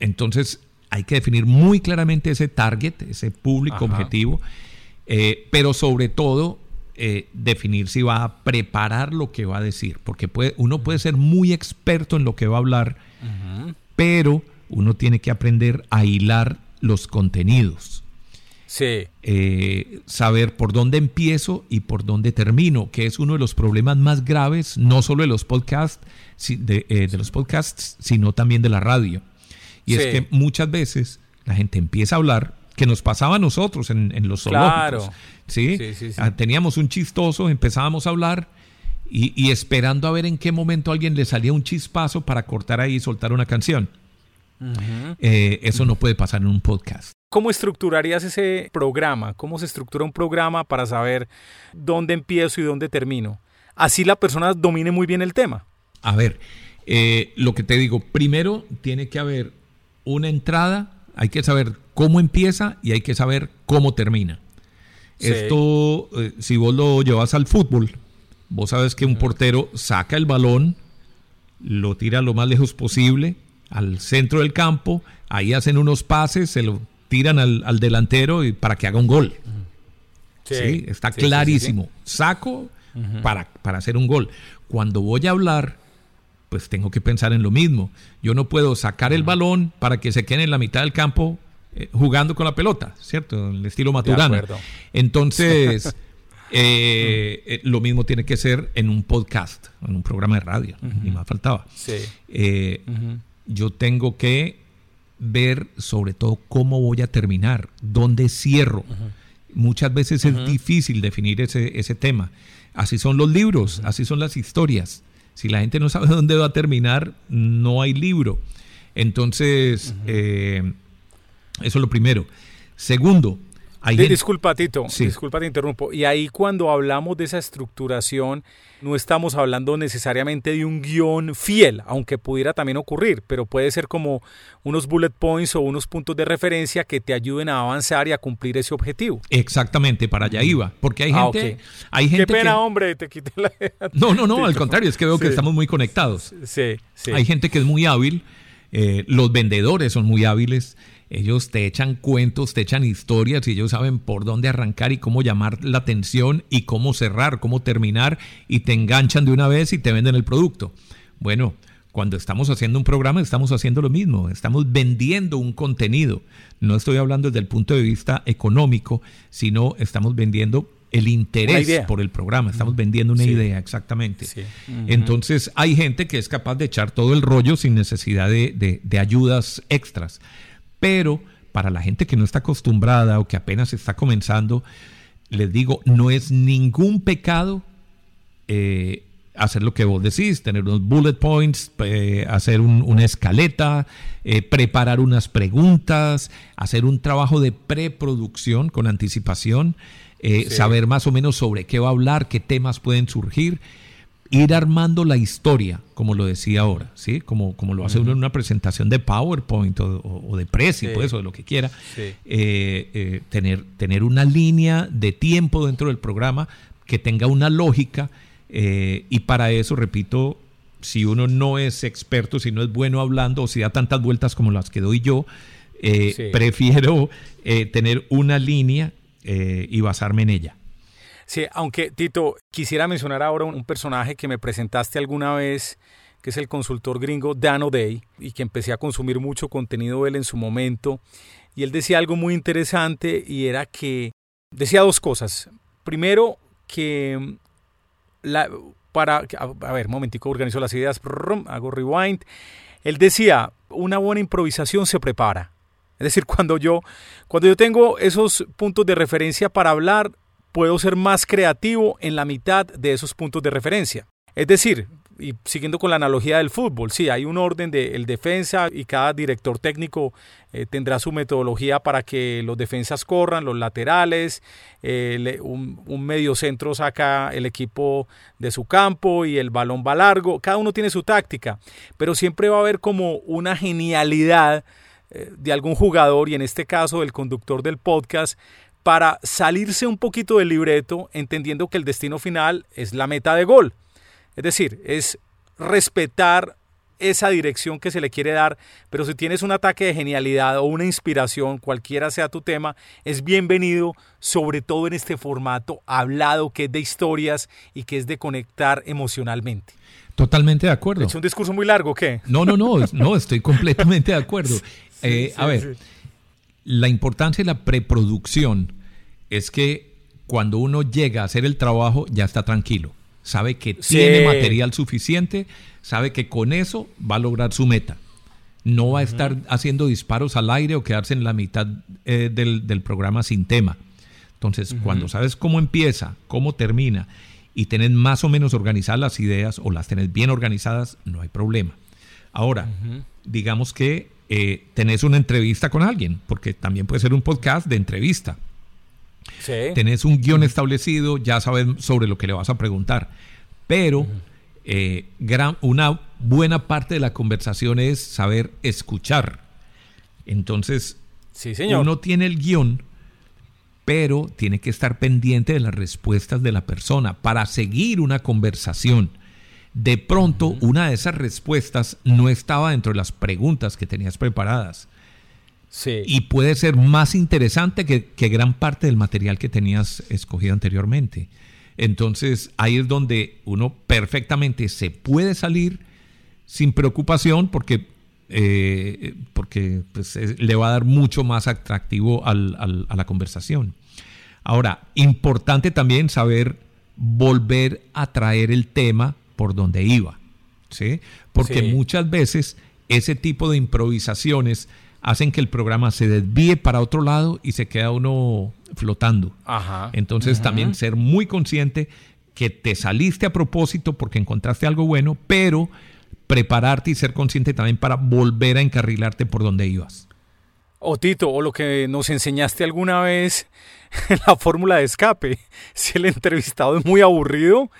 entonces hay que definir muy claramente ese target, ese público objetivo, eh, pero sobre todo eh, definir si va a preparar lo que va a decir, porque puede, uno puede ser muy experto en lo que va a hablar, pero uno tiene que aprender a hilar los contenidos. Sí. Eh, saber por dónde empiezo y por dónde termino, que es uno de los problemas más graves, no solo de los podcasts, de, eh, los podcasts, sino también de la radio. Y es que muchas veces la gente empieza a hablar, que nos pasaba a nosotros en, los zoológicos. ¿sí? Ah, teníamos un chistoso, empezábamos a hablar y, esperando a ver en qué momento alguien le salía un chispazo para cortar ahí y soltar una canción. Eh, eso no puede pasar en un podcast. ¿Cómo estructurarías ese programa? ¿Cómo se estructura un programa para saber dónde empiezo y dónde termino? Así la persona domine muy bien el tema. A ver, eh, lo que te digo, primero tiene que haber una entrada, hay que saber cómo empieza y hay que saber cómo termina. Esto, eh, si vos lo llevas al fútbol, vos sabes que un portero saca el balón, lo tira lo más lejos posible, al centro del campo, ahí hacen unos pases, se lo tiran al, delantero y para que haga un gol. Sí, está clarísimo. Saco para, para hacer un gol. Cuando voy a hablar, pues tengo que pensar en lo mismo. Yo no puedo sacar el balón para que se quede en la mitad del campo eh, jugando con la pelota, ¿cierto? El estilo Maturana. Entonces, [laughs] eh, eh, lo mismo tiene que ser en un podcast, en un programa de radio, ni más faltaba. Sí yo tengo que ver sobre todo cómo voy a terminar, dónde cierro. Muchas veces es difícil definir ese, ese tema. Así son los libros, así son las historias. Si la gente no sabe [laughs] dónde va a terminar, no hay libro. Entonces, eh, eso es lo primero. Segundo, disculpa, Tito, disculpa, te interrumpo. Y ahí cuando hablamos de esa estructuración, no estamos hablando necesariamente de un guion fiel, aunque pudiera también ocurrir, pero puede ser como unos bullet points o unos puntos de referencia que te ayuden a avanzar y a cumplir ese objetivo. Exactamente, para allá iba. Porque hay ah, gente. hay gente Qué pena, hombre, te quité la. No, no, no, al contrario, es que veo que estamos muy conectados. Sí, sí. Hay gente que es muy hábil, eh, los vendedores son muy hábiles ellos te echan cuentos, te echan historias y ellos saben por dónde arrancar y cómo llamar la atención y cómo cerrar, cómo terminar y te enganchan de una vez y te venden el producto. Bueno, cuando estamos haciendo un programa estamos haciendo lo mismo, estamos vendiendo un contenido. No estoy hablando desde el punto de vista económico, sino estamos vendiendo el interés por el programa, estamos vendiendo una idea exactamente. Entonces hay gente que es capaz de echar todo el rollo sin necesidad de, de ayudas extras. Pero para la gente que no está acostumbrada o que apenas está comenzando, les digo, no es ningún pecado eh, hacer lo que vos decís, tener unos bullet points, eh, hacer una escaleta, eh, preparar unas preguntas, hacer un trabajo de preproducción con anticipación, saber más o menos sobre qué va a hablar, qué temas pueden surgir ir armando la historia, como lo decía ahora, ¿sí? Como, como lo hace uno en una presentación de PowerPoint o, de Prezi, pues, o de lo que quiera. Eh, eh, tener, tener una línea de tiempo dentro del programa que tenga una lógica eh, y para eso, repito, si uno no es experto, si no es bueno hablando o si da tantas vueltas como las que doy yo, prefiero tener una línea y basarme en ella. Sí, aunque Tito, quisiera mencionar ahora un, personaje que me presentaste alguna vez, que es el consultor gringo Dan O'Day, y que empecé a consumir mucho contenido de él en su momento. Y él decía algo muy interesante y era que decía dos cosas. Primero, que la, para, a, ver, un momentico, organizo las ideas, hago rewind. Él decía, una buena improvisación se prepara. Es decir, [laughs] cuando yo, cuando yo tengo esos puntos de referencia para hablar, puedo ser más creativo en la mitad de esos puntos de referencia. Es decir, y siguiendo con la analogía del fútbol, sí, hay un orden del el defensa y cada director técnico eh, tendrá su metodología para que los defensas corran, los laterales, eh, un, un medio centro saca el equipo de su campo y el balón va largo, cada uno tiene su táctica, pero siempre va a haber como una genialidad eh, de algún jugador y en este caso del conductor del podcast para salirse un poquito del libreto, entendiendo que el destino final es la meta de gol. Es decir, es respetar esa dirección que se le quiere dar, pero si tienes un ataque de genialidad o una inspiración, cualquiera sea tu tema, es bienvenido, sobre todo en este formato hablado que es de historias y que es de conectar emocionalmente. Totalmente de acuerdo. ¿Es un discurso muy largo qué? No, no, no, no, estoy completamente de acuerdo. [laughs] Eh, a ver, la importancia de la preproducción es que cuando uno llega a hacer el trabajo ya está tranquilo, sabe que tiene material suficiente, sabe que con eso va a lograr su meta. No va a estar haciendo disparos al aire o quedarse en la mitad eh, del, programa sin tema. Entonces, cuando sabes cómo empieza, cómo termina y tenés más o menos organizadas las ideas o las tenés bien organizadas, no hay problema. Ahora, digamos que eh, tenés una entrevista con alguien, porque también puede ser un podcast de entrevista. Tenés un guion establecido, ya sabes sobre lo que le vas a preguntar. Pero eh, gran, una buena parte de la conversación es saber escuchar. Entonces, uno tiene el guion, pero tiene que estar pendiente de las respuestas de la persona para seguir una conversación de pronto una de esas respuestas no estaba dentro de las preguntas que tenías preparadas. Sí. Y puede ser más interesante que, gran parte del material que tenías escogido anteriormente. Entonces ahí es donde uno perfectamente se puede salir sin preocupación porque, eh, porque pues, le va a dar mucho más atractivo a la conversación. Ahora, importante también saber volver a traer el tema por donde iba. ¿sí? Porque muchas veces ese tipo de improvisaciones hacen que el programa se desvíe para otro lado y se queda uno flotando. Entonces también ser muy consciente que te saliste a propósito porque encontraste algo bueno, pero prepararte y ser consciente también para volver a encarrilarte por donde ibas. O Tito, o lo que nos enseñaste alguna vez [laughs] la fórmula de escape. Si el entrevistado es muy aburrido,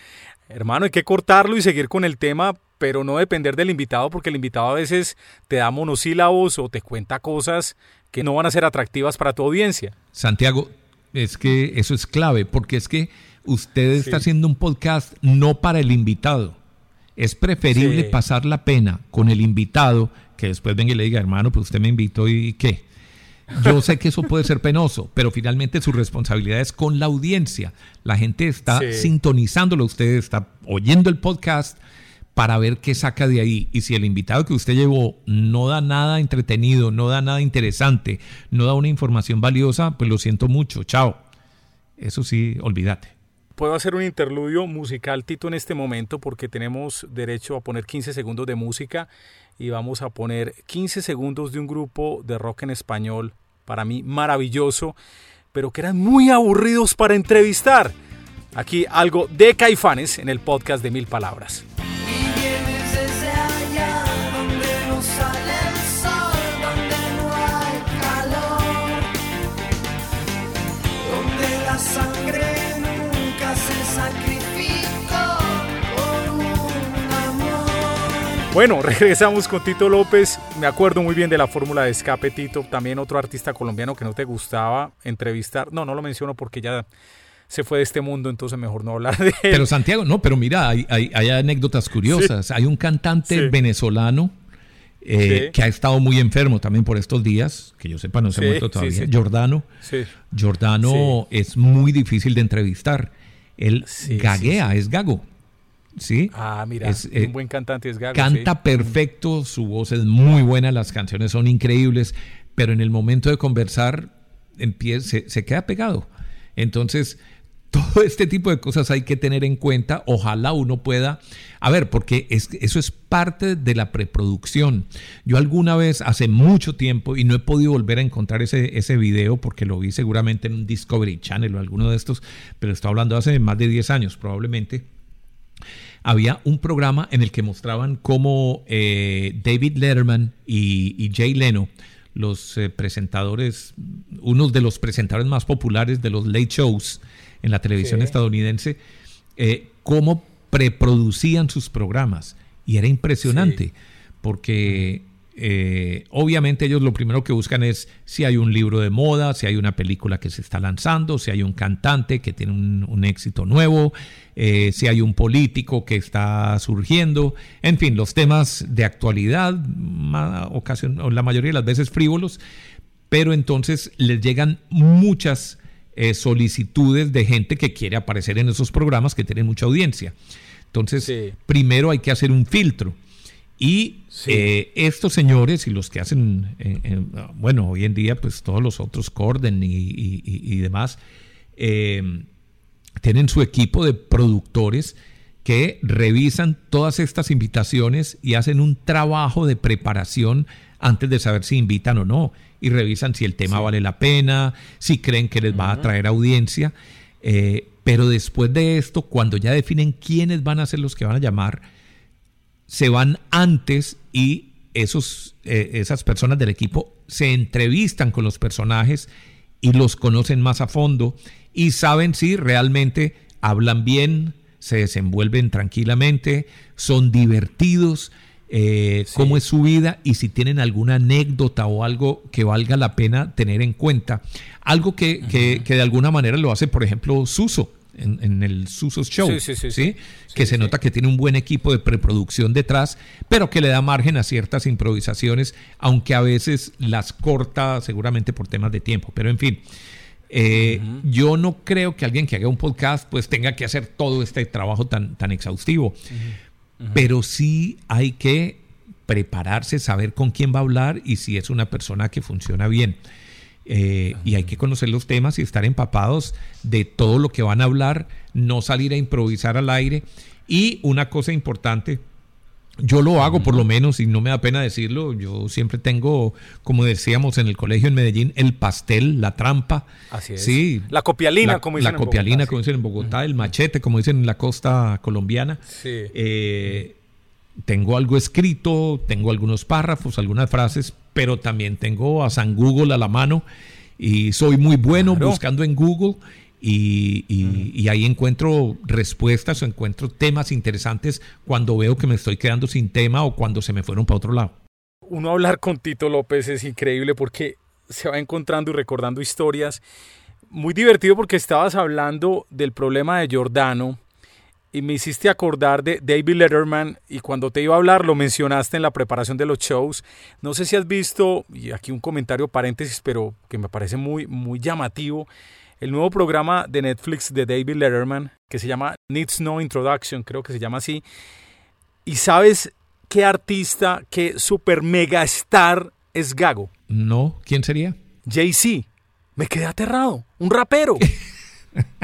hermano, hay que cortarlo y seguir con el tema, pero no depender del invitado, porque el invitado a veces te da monosílabos o te cuenta cosas que no van a ser atractivas para tu audiencia. Santiago, es que eso es clave, porque es que usted está haciendo un podcast no para el invitado. Es preferible pasar la pena con el invitado que después venga y le diga, hermano, pues usted me invitó y qué. Yo sé que eso puede ser penoso, pero finalmente su responsabilidad es con la audiencia. La gente está sintonizándolo, usted está oyendo el podcast para ver qué saca de ahí. Y si el invitado que usted llevó no da nada entretenido, no da nada interesante, no da una información valiosa, pues lo siento mucho, chao. Eso sí, olvídate. Puedo hacer un interludio musical, Tito, en este momento, porque tenemos derecho a poner 15 segundos de música y vamos a poner 15 segundos de un grupo de rock en español, para mí maravilloso, pero que eran muy aburridos para entrevistar. Aquí algo de Caifanes en el podcast de Mil Palabras. Bueno, [laughs] regresamos con Tito López. Me acuerdo muy bien de la fórmula de escape, Tito. También otro artista colombiano que no te gustaba entrevistar. No, no lo menciono porque ya se fue de este mundo, entonces mejor no hablar de él. Pero Santiago, no, pero mira, hay, anécdotas curiosas. Hay un cantante venezolano eh, que ha estado muy enfermo también por estos días, que yo sepa no se ha muerto todavía. Jordano. Jordano es muy difícil de entrevistar. Él gaguea, es gago. ¿Sí? Ah, mira, es, un eh, buen cantante es Gago. Canta perfecto, su voz es muy buena, las canciones son increíbles, pero en el momento de conversar se, se queda pegado. Entonces, [laughs] todo este tipo de cosas hay que tener en cuenta. Ojalá uno pueda, a ver, porque es, eso es parte de la preproducción. Yo alguna vez, hace mucho tiempo, y no he podido volver a encontrar ese, ese video porque lo vi seguramente en un Discovery Channel o alguno de estos, pero estoy hablando hace más de 10 años probablemente había un programa en el que mostraban cómo eh, David Letterman y, Jay Leno, los eh, presentadores, unos de los presentadores más populares de los late shows en la televisión estadounidense, eh, cómo preproducían sus programas. Y era impresionante, porque eh, obviamente ellos lo primero que buscan es si hay un libro de moda, si hay una película que se está lanzando, si hay un cantante que tiene un, éxito nuevo, eh, si hay un político que está surgiendo, en fin, los temas de actualidad, ocasión, la mayoría de las veces frívolos, pero entonces les llegan muchas eh, solicitudes de gente que quiere aparecer en esos programas que tienen mucha audiencia. Entonces, primero hay que hacer un filtro y eh, estos señores y los que hacen, eh, eh, bueno, hoy en día, pues todos los otros, Corden y, demás, tienen su equipo de productores que revisan todas estas invitaciones y hacen un trabajo de preparación antes de saber si invitan o no. Y revisan si el tema vale la pena, si creen que les va a traer audiencia. pero después de esto, cuando ya definen quiénes van a ser los que van a llamar, se van antes y esos, eh, esas personas del equipo se entrevistan con los personajes y los conocen más a fondo y saben si realmente hablan bien, se desenvuelven tranquilamente, son divertidos, eh, cómo es su vida y si tienen alguna anécdota o algo que valga la pena tener en cuenta. Algo que, que, que de alguna manera lo hace, por ejemplo, Suso en, el Susos Show, sí, que se nota que tiene un buen equipo de preproducción detrás, pero que le da margen a ciertas improvisaciones, aunque a veces las corta seguramente por temas de tiempo. Pero en fin, eh, yo no creo que alguien que haga un podcast pues tenga que hacer todo este trabajo tan, tan exhaustivo, pero sí hay que prepararse, saber con quién va a hablar y si es una persona que funciona bien. Eh, y hay que conocer los temas y estar empapados de todo lo que van a hablar, no salir a improvisar al aire. Y una cosa importante Yo lo hago por lo menos y no me da pena decirlo. Yo siempre tengo, como decíamos en el colegio en Medellín, el pastel, la trampa. Así es. Sí. La copialina, como dicen La copialina, como dicen en Bogotá, el machete, como dicen en la costa colombiana. Sí. Eh, tengo algo escrito, tengo algunos párrafos, algunas frases, pero también tengo a San Google a la mano y soy muy bueno buscando en Google y, ahí encuentro respuestas o encuentro temas interesantes cuando veo que me estoy quedando sin tema o cuando se me fueron para otro lado. Uno hablar con Tito López es increíble porque se va encontrando y recordando historias. Muy divertido porque estabas hablando del problema de Giordano y me hiciste acordar de David Letterman y cuando te iba a hablar lo mencionaste en la preparación de los shows. No sé si has visto, y aquí un comentario paréntesis, pero que me parece muy, muy llamativo, el nuevo programa de Netflix de David Letterman, que se llama Needs No Introduction, creo que se llama así. ¿Y sabes qué artista, qué super mega star es Gago? No, ¿quién sería? Jay-Z. Me quedé aterrado. Un rapero. [laughs]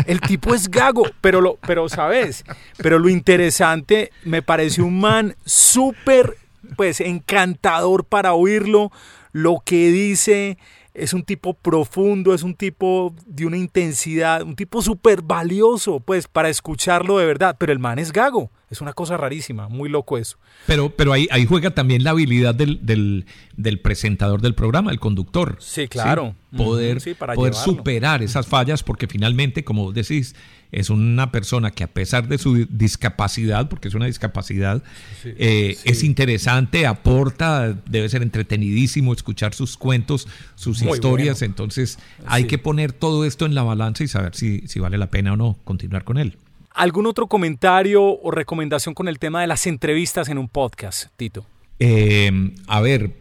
El tipo es gago, pero lo, pero sabes, pero lo interesante me parece un man súper, pues, encantador para oírlo, lo que dice, es un tipo profundo, es un tipo de una intensidad, un tipo súper valioso, pues, para escucharlo de verdad. Pero el man es gago. Es una cosa rarísima, muy loco eso. Pero, pero ahí, ahí juega también la habilidad del, del, presentador del programa, el conductor. Sí, claro. Poder, poder superar esas fallas, porque finalmente, como decís, es una persona que a pesar de su discapacidad, porque es una discapacidad, eh, es interesante, aporta, debe ser entretenidísimo escuchar sus cuentos, sus historias. Entonces hay que poner todo esto en la balanza y saber si, si vale la pena o no continuar con él. ¿Algún otro comentario o recomendación con el tema de las entrevistas en un podcast, Tito? Eh, a ver,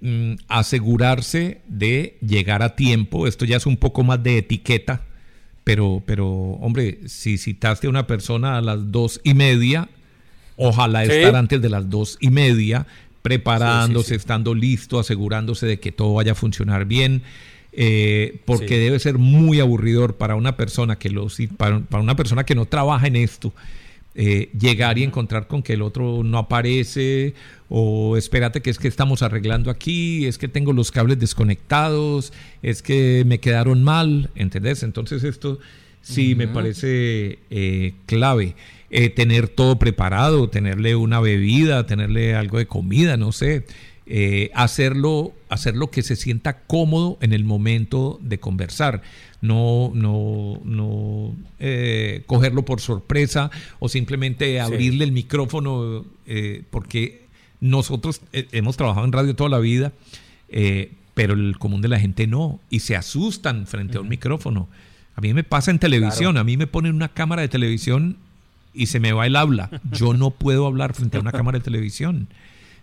mm, asegurarse de llegar a tiempo. Esto ya es un poco más de etiqueta, pero, pero hombre, si citaste a una persona a las dos y media, ojalá estar antes de las dos y media, preparándose, estando listo, asegurándose de que todo vaya a funcionar bien. Eh, porque debe ser muy aburridor para una persona que lo, para, para una persona que no trabaja en esto. Eh, llegar y encontrar con que el otro no aparece o espérate que es que estamos arreglando aquí, es que tengo los cables desconectados, es que me quedaron mal, ¿entendés? Entonces esto sí me parece eh, clave. tener todo preparado, tenerle una bebida, tenerle algo de comida, no sé. Eh, hacerlo, hacerlo que se sienta cómodo en el momento de conversar, no, no, no eh, cogerlo por sorpresa o simplemente abrirle el micrófono, eh, porque nosotros hemos trabajado en radio toda la vida, pero el común de la gente no, y se asustan frente a un micrófono. A mí me pasa en televisión, a mí me ponen una cámara de televisión y se me va el habla. Yo no puedo hablar frente a una [laughs] cámara de televisión.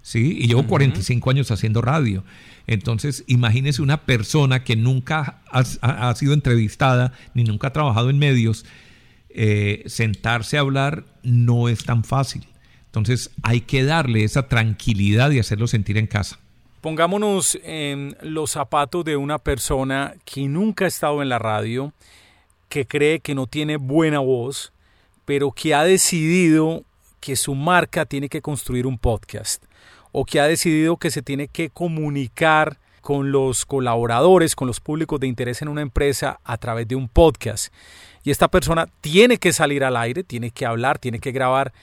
¿Sí? Y llevo 45 años haciendo radio. Entonces, imagínese una persona que nunca ha, sido entrevistada ni nunca ha trabajado en medios, eh, sentarse a hablar no es tan fácil. Entonces, hay que darle esa tranquilidad y hacerlo sentir en casa. Pongámonos en los zapatos de una persona que nunca ha estado en la radio, que cree que no tiene buena voz, pero que ha decidido que su marca tiene que construir un podcast o que ha decidido que se tiene que comunicar con los colaboradores, con los públicos de interés en una empresa a través de un podcast. Y esta persona tiene que salir al aire, tiene que hablar, tiene que grabar.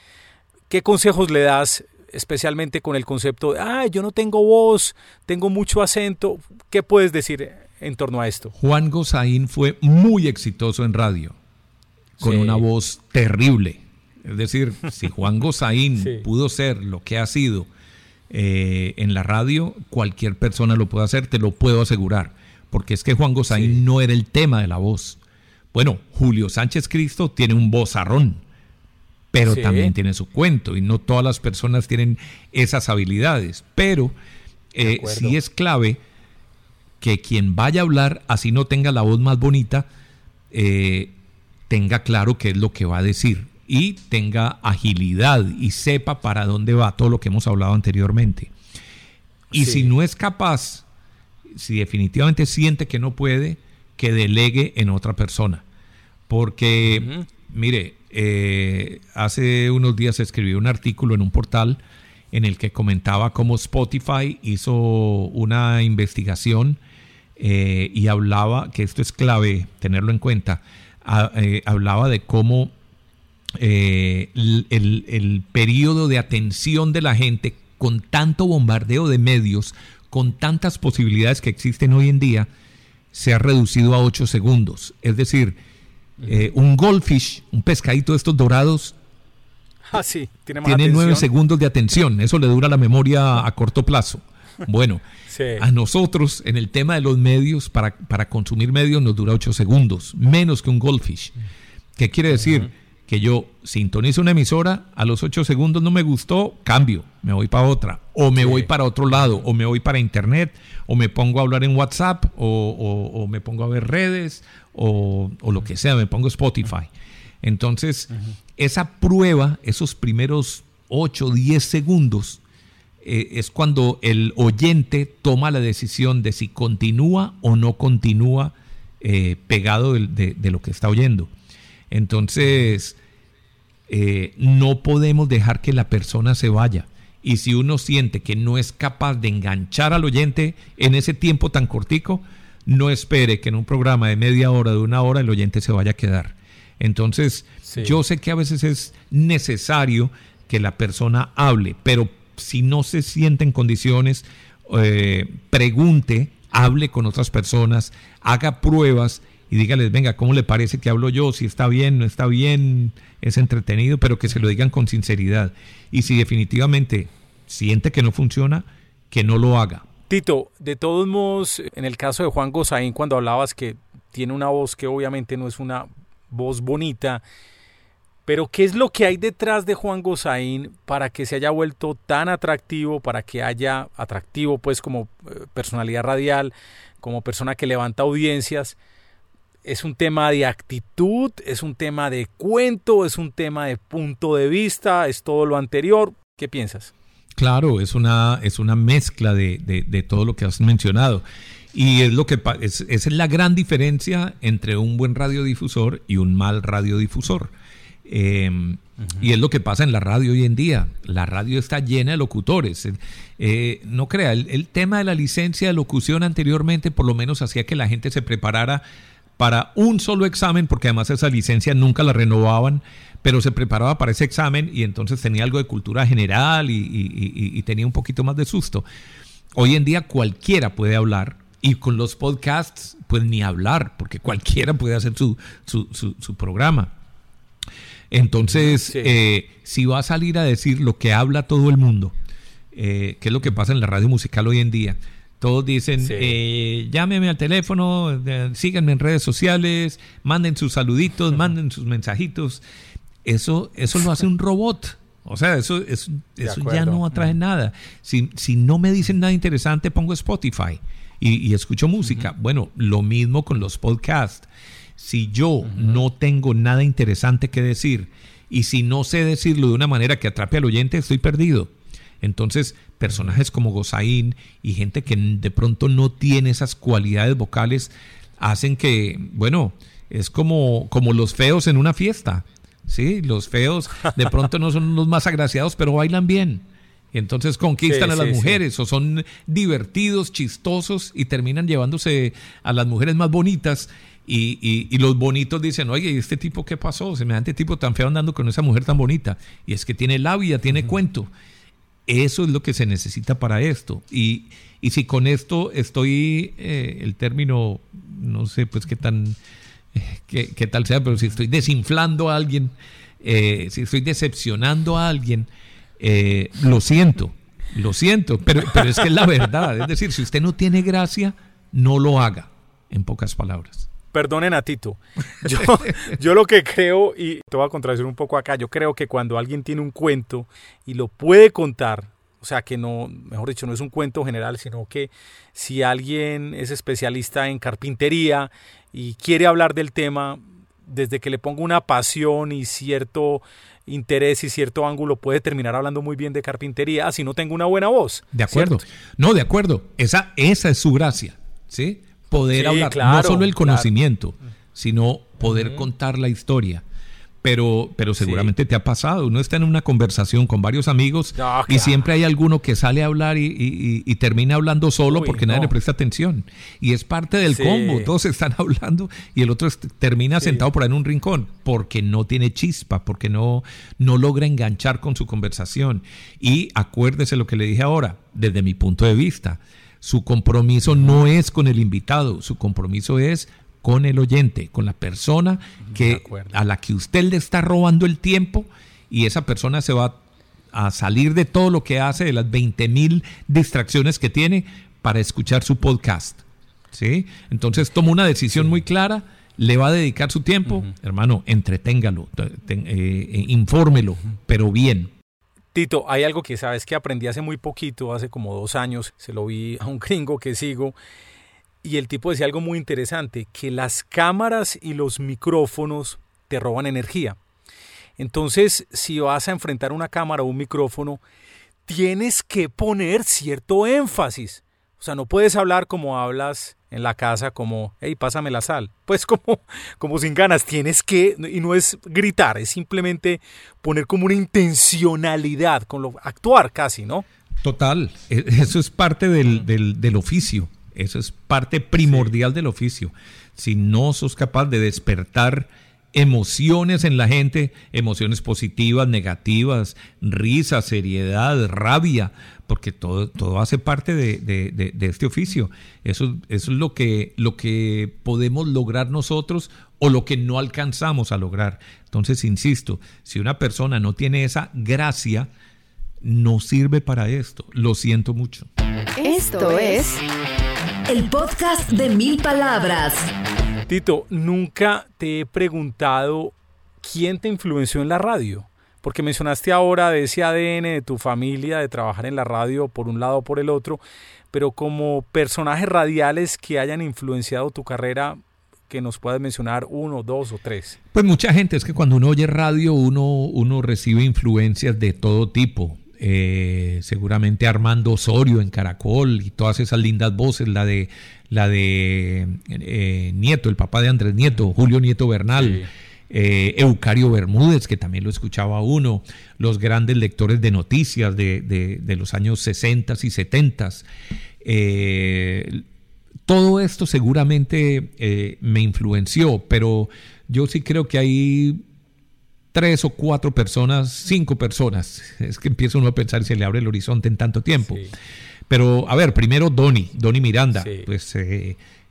¿Qué consejos le das especialmente con el concepto de, ah, yo no tengo voz, tengo mucho acento? ¿Qué puedes decir en torno a esto? Juan Gozaín fue muy exitoso en radio, con una voz terrible. Es decir, si Juan Gozaín [laughs] pudo ser lo que ha sido eh, en la radio, cualquier persona lo puede hacer, te lo puedo asegurar, porque es que Juan Gozaín no era el tema de la voz. Bueno, Julio Sánchez Cristo tiene un vozarrón, pero también tiene su cuento y no todas las personas tienen esas habilidades, pero eh, sí es clave que quien vaya a hablar, así no tenga la voz más bonita, eh, tenga claro qué es lo que va a decir y tenga agilidad y sepa para dónde va todo lo que hemos hablado anteriormente. Y si no es capaz, si definitivamente siente que no puede, que delegue en otra persona. Porque, mire, eh, hace unos días escribí un artículo en un portal en el que comentaba cómo Spotify hizo una investigación eh, y hablaba, que esto es clave tenerlo en cuenta, eh, hablaba de cómo eh, el, el periodo de atención de la gente con tanto bombardeo de medios, con tantas posibilidades que existen hoy en día, se ha reducido a 8 segundos. Es decir, un goldfish, un pescadito de estos dorados, [laughs] Ah, sí, tiene, nueve segundos de atención. Eso le dura la memoria a corto plazo. [laughs] Bueno, a nosotros en el tema de los medios, para, para, consumir medios nos dura ocho segundos, menos que un goldfish. ¿Qué quiere decir? Que yo sintonizo una emisora, a los ocho segundos no me gustó, cambio, me voy para otra, o me voy para otro lado, o me voy para internet, o me pongo a hablar en WhatsApp, o, me pongo a ver redes, o, o, lo que sea, me pongo Spotify. Entonces, esa prueba, esos primeros 8, 10 segundos, eh, es cuando el oyente toma la decisión de si continúa o no continúa eh, pegado de, lo que está oyendo. Entonces, eh, no podemos dejar que la persona se vaya. Y si uno siente que no es capaz de enganchar al oyente en ese tiempo tan cortico, no espere que en un programa de media hora, de una hora, el oyente se vaya a quedar. Entonces, yo sé que a veces es necesario que la persona hable, pero si no se siente en condiciones, eh, pregunte, hable con otras personas, haga pruebas y dígales, venga, ¿cómo le parece que hablo yo? Si está bien, no está bien, es entretenido, pero que se lo digan con sinceridad. Y si definitivamente siente que no funciona, que no lo haga. Tito, de todos modos, en el caso de Juan Gozaín, cuando hablabas que tiene una voz que obviamente no es una voz bonita. Pero ¿qué es lo que hay detrás de Juan Gozaín para que se haya vuelto tan atractivo, para que haya atractivo pues como eh, personalidad radial, como persona que levanta audiencias? ¿Es un tema de actitud? ¿Es un tema de cuento? ¿Es un tema de punto de vista? ¿Es todo lo anterior? ¿Qué piensas? Claro, es una, es una mezcla de, de todo lo que has mencionado. Y es lo que es, esa es la gran diferencia entre un buen radiodifusor y un mal radiodifusor. Em, y es lo que pasa en la radio hoy en día. La radio está llena de locutores. Eh, no crea, el, tema de la licencia de locución anteriormente por lo menos hacía que la gente se preparara para un solo examen, porque además esa licencia nunca la renovaban, pero se preparaba para ese examen y entonces tenía algo de cultura general y tenía un poquito más de susto. Hoy en día cualquiera puede hablar y con los podcasts, pues ni hablar, porque cualquiera puede hacer su, su, programa. Entonces, eh, si va a salir a decir lo que habla todo el mundo, eh, que es lo que pasa en la radio musical hoy en día, todos dicen, eh, llámeme al teléfono, síganme en redes sociales, manden sus saluditos, manden sus mensajitos. Eso, eso lo hace un robot. O sea, eso, eso, eso ya no atrae nada. Si, si no me dicen nada interesante, pongo Spotify y, escucho música. Bueno, lo mismo con los podcasts. Si yo no tengo nada interesante que decir y si no sé decirlo de una manera que atrape al oyente, estoy perdido. Entonces, personajes como Gozaín y gente que de pronto no tiene esas cualidades vocales hacen que, bueno, es como, como los feos en una fiesta. ¿sí? Los feos de pronto no son los más agraciados, pero bailan bien entonces conquistan a las mujeres o son divertidos, chistosos y terminan llevándose a las mujeres más bonitas. Y, los bonitos dicen, oye, ¿y este tipo qué pasó? Semejante tipo tan feo andando con esa mujer tan bonita. Y es que tiene labia, tiene cuento. Eso es lo que se necesita para esto. Y, si con esto estoy, eh, el término, no sé pues qué tan, eh, qué, tal sea, pero si estoy desinflando a alguien, eh, si estoy decepcionando a alguien, eh, lo siento, lo siento, pero, pero es que es la verdad. Es decir, si usted no tiene gracia, no lo haga, en pocas palabras. Perdonen a Tito. [laughs] Yo, yo lo que creo, y te voy a contradecir un poco acá, yo creo que cuando alguien tiene un cuento y lo puede contar, o sea, que no, mejor dicho, no es un cuento general, sino que si alguien es especialista en carpintería y quiere hablar del tema, desde que le ponga una pasión y cierto interés y cierto ángulo puede terminar hablando muy bien de carpintería, así no tengo una buena voz. De acuerdo. No, de acuerdo. Esa, esa es su gracia, ¿sí? Poder hablar, no solo el conocimiento, sino poder contar la historia. pero, pero seguramente te ha pasado. Uno está en una conversación con varios amigos y siempre hay alguno que sale a hablar y, termina hablando solo porque nadie le presta atención. Y es parte del combo. Todos están [laughs] hablando y el otro termina sentado por ahí en un rincón porque no tiene chispa, porque no, no logra enganchar con su conversación. Y acuérdese lo que le dije ahora, desde mi punto de vista. Su compromiso no es con el invitado, su compromiso es con el oyente, con la persona que, a la que usted le está robando el tiempo y esa persona se va a salir de todo lo que hace, de las 20 mil distracciones que tiene para escuchar su podcast. ¿sí? Entonces toma una decisión muy clara, le va a dedicar su tiempo, hermano, entreténgalo, eh, infórmelo, pero bien. Tito, hay algo que sabes que aprendí hace muy poquito, hace como dos años, se lo vi a un [laughs] gringo que sigo, y el tipo decía algo muy interesante, que las cámaras y los micrófonos te roban energía. Entonces, si vas a enfrentar una cámara o un micrófono, tienes que poner cierto énfasis. O sea, no puedes hablar como hablas en la casa, como, hey, pásame la sal. [laughs] Pues como, como sin ganas, tienes que, y no es gritar, es simplemente poner como una intencionalidad, con lo, actuar casi, ¿no? Total, e, eso es parte del, del oficio. Eso es parte primordial del oficio. Si no sos capaz de despertar emociones en la gente, emociones positivas, negativas, risa, seriedad, rabia, porque todo, todo hace parte de, este oficio. Eso, eso, es lo que, lo que podemos lograr nosotros o lo que no alcanzamos a lograr. Entonces, insisto, si una persona no tiene esa gracia, no sirve para esto. Lo siento mucho. Esto es el podcast de mil palabras. Tito, nunca te he preguntado quién te influenció en la radio. Porque mencionaste ahora de ese ADN de tu familia, de trabajar en la radio por un lado o por el otro, pero como personajes radiales que hayan influenciado tu carrera, que nos puedas mencionar uno, dos o tres. Pues mucha gente, es que cuando uno oye radio uno, uno recibe influencias de todo tipo. Eh, seguramente Armando Osorio en Caracol y todas esas lindas voces, la de la de eh, Nieto, el papá de Andrés Nieto, Julio Nieto Bernal. Eh, Eucario Bermúdez, que también lo escuchaba uno, los grandes lectores de noticias de, los años 60 y 70. todo esto seguramente me influenció, pero yo sí creo que hay tres o cuatro personas, cinco personas. Es que empieza uno a pensar si se le abre el horizonte en tanto tiempo. Pero, a ver, primero Donny, Donny Miranda. Pues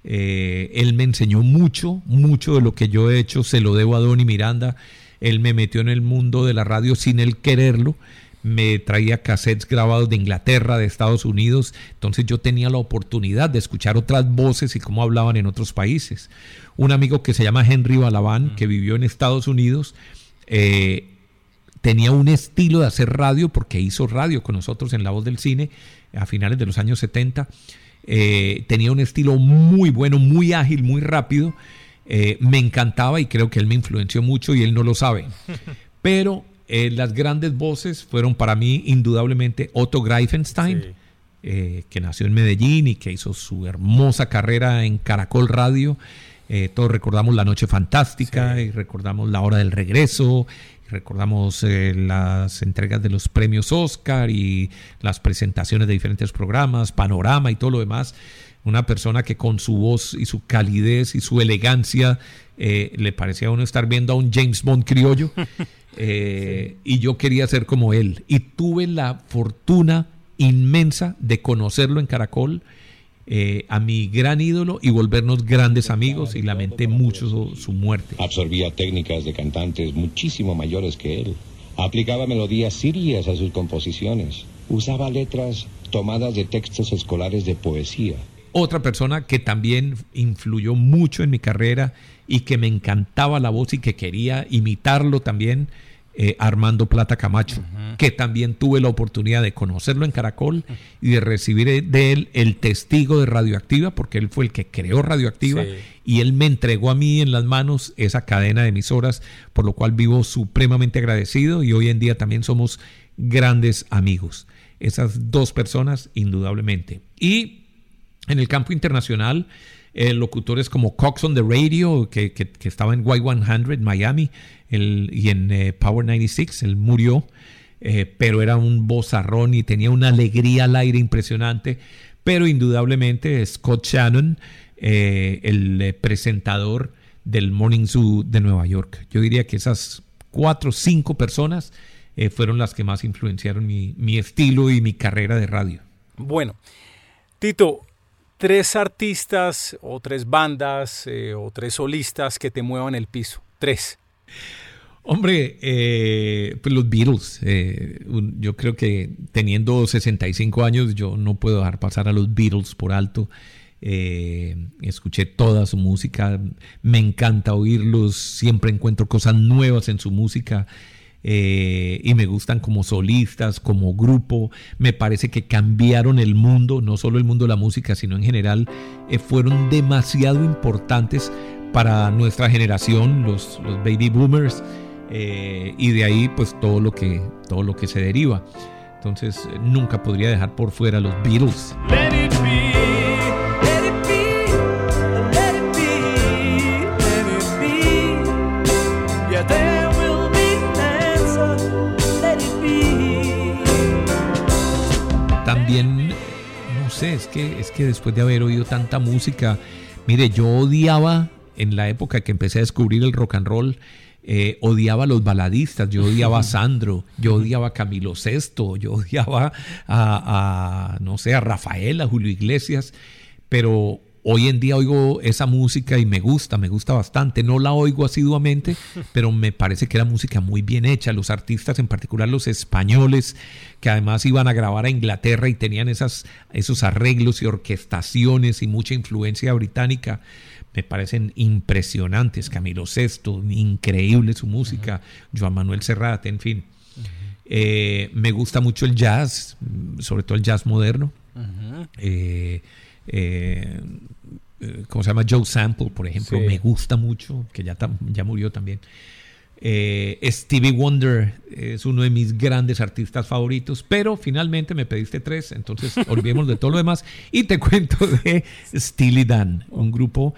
eh, él me enseñó mucho, mucho de lo que yo he hecho, se lo debo a Donny Miranda. Él me metió en el mundo de la radio sin él quererlo. Me traía cassettes grabados de Inglaterra, de Estados Unidos. Entonces yo tenía la oportunidad de escuchar otras voces y cómo hablaban en otros países. Un amigo que se llama Henry Balabán, que vivió en Estados Unidos, eh, tenía un estilo de hacer radio porque hizo radio con nosotros en La Voz del Cine a finales de los años 70. Eh, tenía un estilo muy bueno, muy ágil, muy rápido. Eh, me encantaba y creo que él me influenció mucho y él no lo sabe. [laughs] Pero las grandes voces fueron para mí indudablemente Otto Greifenstein, que nació en Medellín y que hizo su hermosa carrera en Caracol Radio. Eh, todos recordamos La Noche Fantástica y recordamos La Hora del Regreso, recordamos eh, las entregas de los premios Oscar y las presentaciones de diferentes programas, Panorama y todo lo demás. Una persona que con su voz y su calidez y su elegancia eh, le parecía a uno estar viendo a un James Bond criollo. [laughs] Y yo quería ser como él. Y tuve la fortuna inmensa de conocerlo en Caracol eh, a mi gran ídolo y volvernos grandes amigos y lamenté mucho su, muerte. Absorbía técnicas de cantantes muchísimo mayores que él. Aplicaba melodías sirias a sus composiciones. Usaba letras tomadas de textos escolares de poesía. Otra persona que también influyó mucho en mi carrera y que me encantaba la voz y que quería imitarlo también eh, Armando Plata Camacho, que también tuve la oportunidad de conocerlo en Caracol y de recibir de él el testigo de Radioactiva, porque él fue el que creó Radioactiva y él me entregó a mí en las manos esa cadena de emisoras, por lo cual vivo supremamente agradecido y hoy en día también somos grandes amigos. Esas dos personas, indudablemente. Y en el campo internacional, eh, locutores como Cox on the Radio, que, estaba en Y100 Miami y en eh, Power 96, él murió, eh, pero era un bozarrón y tenía una alegría al aire impresionante. Pero indudablemente Scott Shannon, el presentador del Morning Zoo de Nueva York. Yo diría que esas cuatro o cinco personas fueron las que más influenciaron mi, mi estilo y mi carrera de radio. Bueno, Tito, tres artistas o tres bandas eh, o tres solistas que te muevan el piso. Tres. Hombre, eh, pues los Beatles. Eh, yo creo que teniendo 65 años yo no puedo dejar pasar a los Beatles por alto. escuché toda su música, me encanta oírlos, siempre encuentro cosas nuevas en su música. Eh, y me gustan como solistas, como grupo. Me parece que cambiaron el mundo, no solo el mundo de la música, sino en general, eh, fueron demasiado importantes para nuestra generación, los, los baby boomers, eh, y de ahí pues todo lo que, todo lo que se deriva. Entonces nunca podría dejar por fuera los Beatles. también, no sé, es que, es que después de haber oído tanta música, mire, yo odiaba en la época que empecé a descubrir el rock and roll, eh, odiaba a los baladistas, yo odiaba a Sandro, yo odiaba a Camilo Sesto, yo odiaba a, a, no sé, a Rafael, a Julio Iglesias, pero Hoy en día oigo esa música y me gusta, me gusta bastante. No la oigo asiduamente, [laughs] pero me parece que era música muy bien hecha. Los artistas, en particular los españoles, que además iban a grabar a Inglaterra y tenían esas, esos arreglos y orquestaciones y mucha influencia británica, me parecen impresionantes. Camilo Sesto, increíble su música. Joan Manuel Serrat, en fin. Eh, me gusta mucho el jazz, sobre todo el jazz moderno. eh, eh, eh, ¿cómo se llama? Joe Sample, por ejemplo, me gusta mucho, que ya, ya murió también. Eh, Stevie Wonder es uno de mis grandes artistas favoritos, pero finalmente me pediste tres, entonces [laughs] olvidemos de todo lo demás y te cuento de Steely Dan, un grupo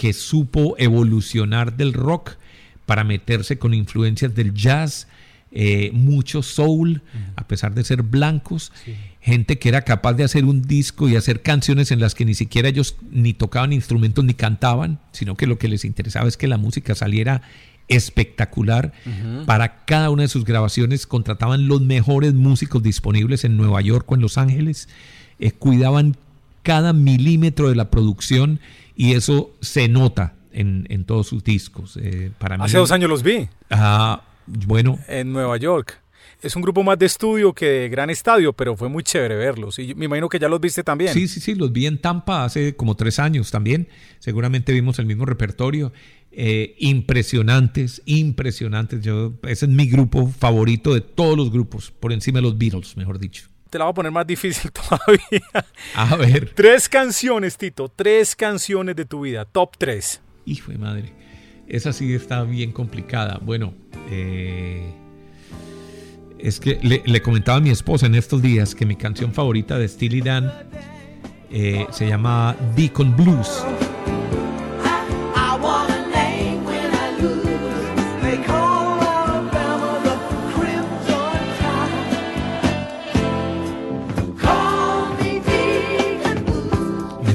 que supo evolucionar del rock para meterse con influencias del jazz, eh, mucho soul, a pesar de ser blancos. Gente que era capaz de hacer un disco y hacer canciones en las que ni siquiera ellos ni tocaban instrumentos ni cantaban, sino que lo que les interesaba es que la música saliera espectacular. Para cada una de sus grabaciones contrataban los mejores músicos disponibles en Nueva York o en Los Ángeles. Eh, cuidaban cada milímetro de la producción y eso se nota en, todos sus discos. Eh, para Hace dos años los vi. Ah, bueno. En Nueva York. Es un grupo más de estudio que de gran estadio, pero fue muy chévere verlos. Y me imagino que ya los viste también. Sí, sí, sí, los vi en Tampa hace como tres años también. Seguramente vimos el mismo repertorio. Eh, impresionantes, impresionantes. Yo, ese es mi grupo favorito de todos los grupos, por encima de los Beatles, mejor dicho. Te la voy a poner más difícil [laughs] todavía. A ver. Tres canciones, Tito. Tres canciones de tu vida. Top tres. Hijo de madre. Esa sí está bien complicada. Bueno, eh, es que le, comentaba a mi esposa en estos días que mi canción favorita de Steely Dan eh, se llama Beacon Blues.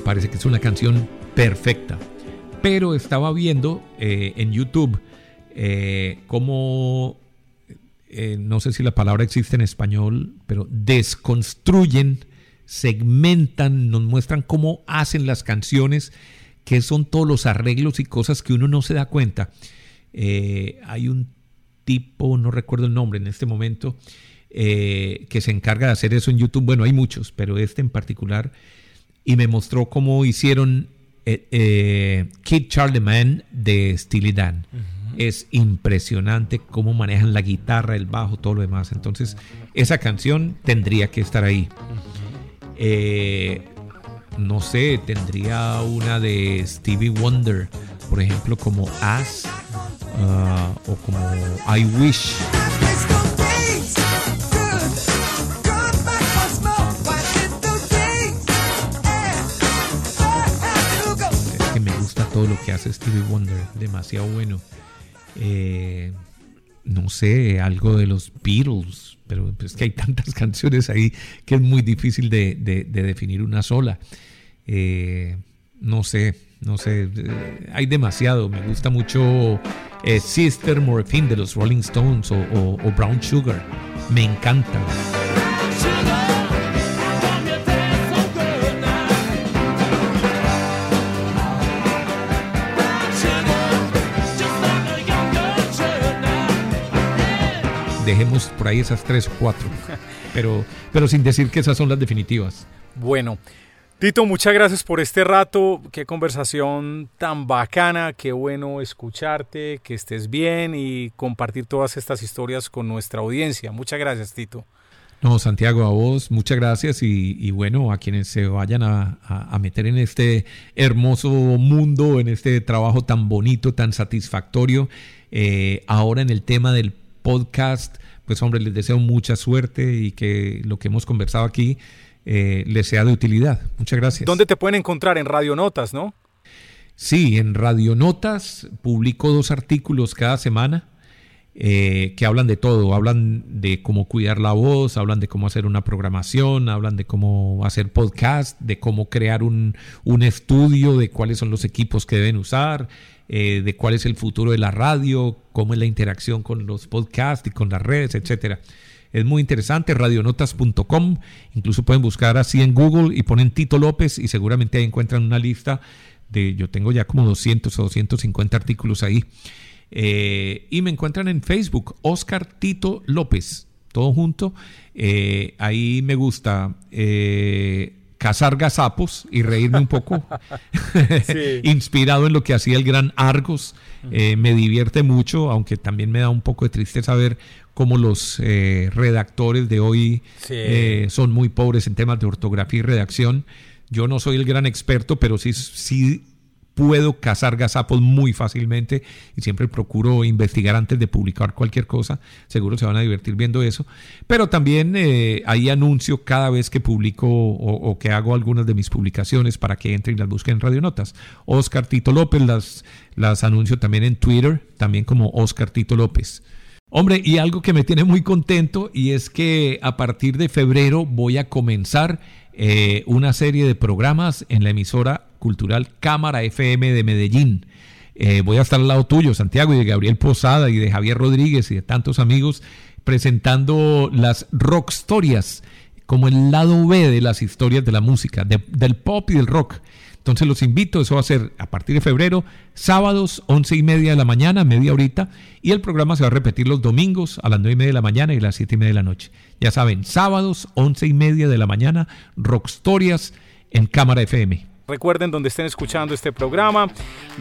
Parece que es una canción perfecta pero estaba viendo eh, en YouTube eh, cómo, eh, no sé si la palabra existe en español, pero desconstruyen, segmentan, nos muestran cómo hacen las canciones, qué son todos los arreglos y cosas que uno no se da cuenta. hay un tipo, no recuerdo el nombre en este momento, que se encarga de hacer eso en YouTube. Bueno, hay muchos, pero este en particular. Y me mostró cómo hicieron eh, eh, Kid Charlemagne de Steely Dan. Es impresionante cómo manejan la guitarra, el bajo, todo lo demás. Entonces, esa canción tendría que estar ahí. Eh, no sé, tendría una de Stevie Wonder, por ejemplo, como As uh, o como I Wish. Todo lo que hace Stevie Wonder, demasiado bueno. Eh, no sé, algo de los Beatles, pero es que hay tantas [laughs] canciones ahí que es muy difícil de, definir una sola. Eh, no sé, no sé, eh, hay demasiado. Me gusta mucho Sister Morphine de los Rolling Stones o Brown Sugar. Me encanta. Dejemos por ahí esas tres o cuatro, pero, pero sin decir que esas son las definitivas. Bueno, Tito, muchas gracias por este rato, qué conversación tan bacana, qué bueno escucharte, que estés bien y compartir todas estas historias con nuestra audiencia. Muchas gracias, Tito. No, Santiago, a vos, muchas gracias y, bueno, a quienes se vayan a, meter en este hermoso mundo, en este trabajo tan bonito, tan satisfactorio, eh, ahora en el tema del podcast. Pues hombre, les deseo mucha suerte y que lo que hemos conversado aquí eh, les sea de utilidad. Muchas gracias. ¿Dónde te pueden encontrar? En Radio Notas, ¿no? Sí, en Radio Notas publico dos artículos cada semana. Eh, que hablan de todo, hablan de cómo cuidar la voz, hablan de cómo hacer una programación, hablan de cómo hacer podcast, de cómo crear un, un estudio, de cuáles son los equipos que deben usar, eh, de cuál es el futuro de la radio, cómo es la interacción con los podcasts y con las redes, etcétera. Es muy interesante, radionotas.com, incluso pueden buscar así en Google y ponen Tito López y seguramente ahí encuentran una lista de, yo tengo ya como 200 o 250 artículos ahí. Eh, y me encuentran en Facebook, Oscar Tito López, todo junto. Eh, ahí me gusta cazar gazapos y reírme un poco, [laughs] [laughs] inspirado en lo que hacía el gran Argos. Eh, me divierte mucho, aunque también me da un poco de tristeza ver cómo los eh, redactores de hoy eh, son muy pobres en temas de ortografía y redacción. Yo no soy el gran experto, pero sí, sí puedo cazar gazapos muy fácilmente y siempre procuro investigar antes de publicar cualquier cosa. Seguro se van a divertir viendo eso. Pero también eh, ahí anuncio cada vez que publico o, que hago algunas de mis publicaciones para que entren y las busquen en Radio Notas. Oscar Tito López las, las anuncio también en Twitter, también como Oscar Tito López. Hombre, y algo que me tiene muy contento y es que a partir de febrero voy a comenzar eh, una serie de programas en la emisora cultural Cámara FM de Medellín. Eh, voy a estar al lado tuyo, Santiago, y de Gabriel Posada y de Javier Rodríguez y de tantos amigos presentando las rock historias como el lado B de las historias de la música, del pop y del rock. Entonces los invito, eso va a ser a partir de febrero, sábados, once y media de la mañana, media horita, y el programa se va a repetir los domingos a las nueve y media de la mañana y a las siete y media de la noche. Ya saben, sábados, once y media de la mañana, Rock Stories en Cámara FM. Recuerden donde estén escuchando este programa,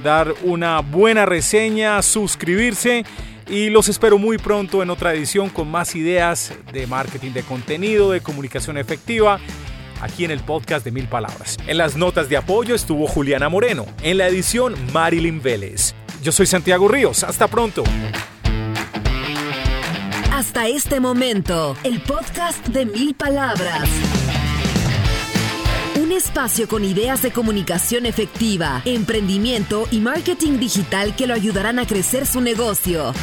dar una buena reseña, suscribirse y los espero muy pronto en otra edición con más ideas de marketing de contenido, de comunicación efectiva aquí en el podcast de Mil Palabras. En las notas de apoyo estuvo Juliana Moreno, en la edición Marilyn Vélez. Yo soy Santiago Ríos, hasta pronto. Hasta este momento, el podcast de Mil Palabras. Un espacio con ideas de comunicación efectiva, emprendimiento y marketing digital que lo ayudarán a crecer su negocio.